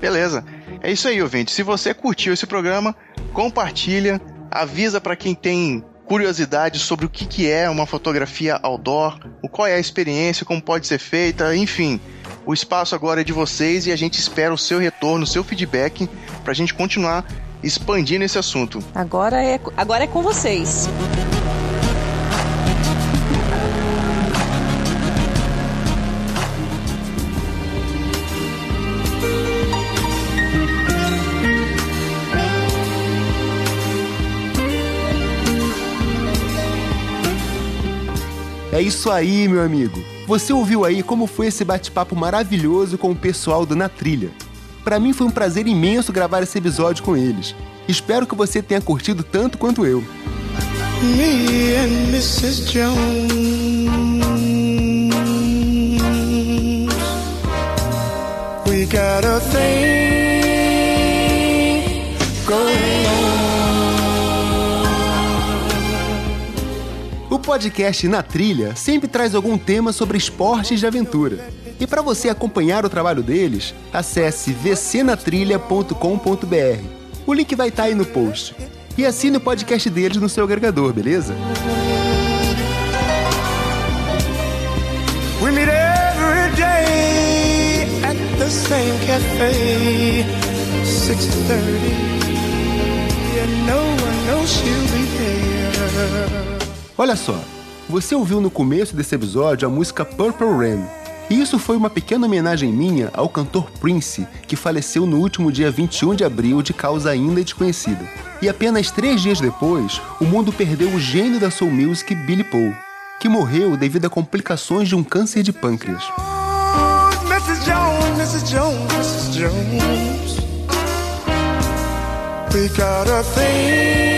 Beleza. É isso aí, ouvinte. Se você curtiu esse programa, compartilha, avisa para quem tem curiosidade sobre o que, que é uma fotografia outdoor, qual é a experiência, como pode ser feita, enfim. O espaço agora é de vocês e a gente espera o seu retorno, o seu feedback para a gente continuar expandindo esse assunto. Agora é, agora é com vocês. É isso aí, meu amigo. Você ouviu aí como foi esse bate-papo maravilhoso com o pessoal do Na Trilha. Para mim foi um prazer imenso gravar esse episódio com eles. Espero que você tenha curtido tanto quanto eu. Me and Mrs. Jones. We got a thing going on. O podcast Na Trilha sempre traz algum tema sobre esportes de aventura. E para você acompanhar o trabalho deles, acesse vcnatrilha.com.br. O link vai estar tá aí no post. E assine o podcast deles no seu agregador, beleza? We meet every day at the same cafe, 6:30, and no one knows she'll be there. Olha só, você ouviu no começo desse episódio a música Purple Rain e isso foi uma pequena homenagem minha ao cantor Prince, que faleceu no último dia 21 de abril de causa ainda desconhecida. E apenas três dias depois, o mundo perdeu o gênio da soul music Billy Paul, que morreu devido a complicações de um câncer de pâncreas. We got a thing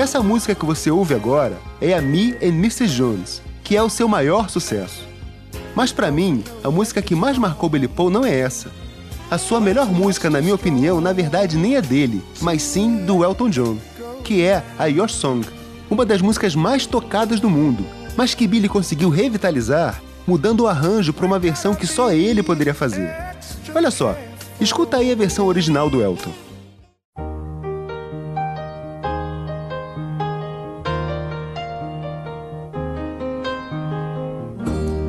essa música que você ouve agora é a Me and Mrs. Jones, que é o seu maior sucesso. Mas para mim, a música que mais marcou Billy Paul não é essa. A sua melhor música, na minha opinião, na verdade nem é dele, mas sim do Elton John, que é a Your Song, uma das músicas mais tocadas do mundo, mas que Billy conseguiu revitalizar, mudando o arranjo para uma versão que só ele poderia fazer. Olha só, escuta aí a versão original do Elton.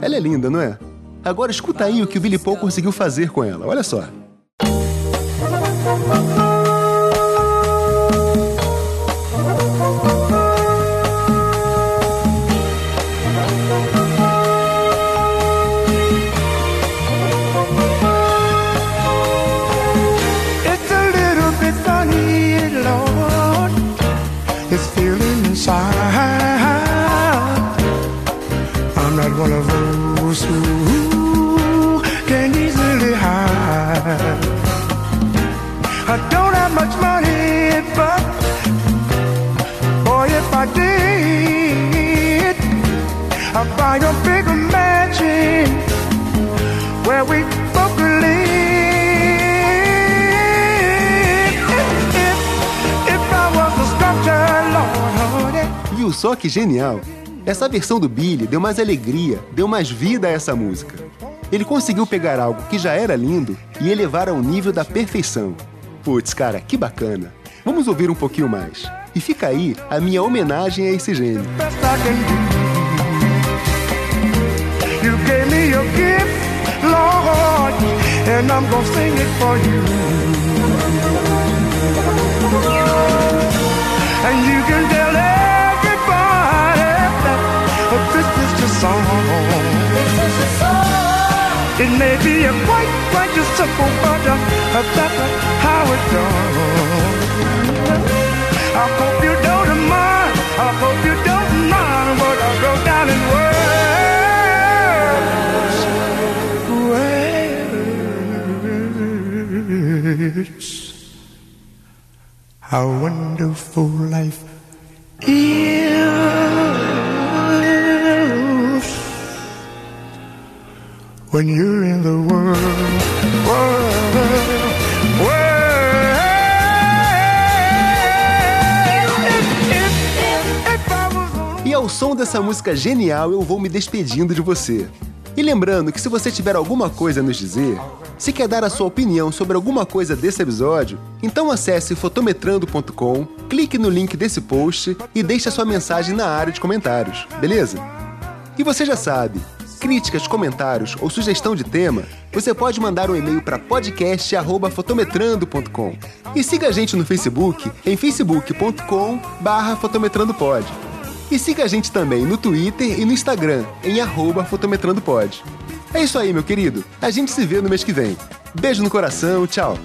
Ela é linda, não é? Agora escuta aí o que o Billy Paul conseguiu fazer com ela. Olha só. Buy a bigger mansion where we both could live. If, if, I was a sculptor, Lord, honey. Viu só que genial? Essa versão do Billy deu mais alegria, deu mais vida a essa música. Ele conseguiu pegar algo que já era lindo e elevar ao nível da perfeição. Putz, cara, que bacana. Vamos ouvir um pouquinho mais. E fica aí a minha homenagem a esse gênio. Gave me your gift, Lord, and I'm gonna sing it for you. And you can tell everybody that this is the song. It may be a quite, quite a simple, but uh, that's how it's done. I hope you don't mind. I hope you don't Words. How wonderful life is when you're in the world. world, world. E ao som dessa música genial, eu vou me despedindo de você. E lembrando que se você tiver alguma coisa a nos dizer, se quer dar a sua opinião sobre alguma coisa desse episódio, então acesse fotometrando.com, clique no link desse post e deixe a sua mensagem na área de comentários, beleza? E você já sabe, críticas, comentários ou sugestão de tema, você pode mandar um e-mail para podcast@fotometrando.com. E siga a gente no Facebook em facebook.com/fotometrandopod. E siga a gente também no Twitter e no Instagram em arroba fotometrandopod. É isso aí, meu querido. A gente se vê no mês que vem. Beijo no coração, tchau.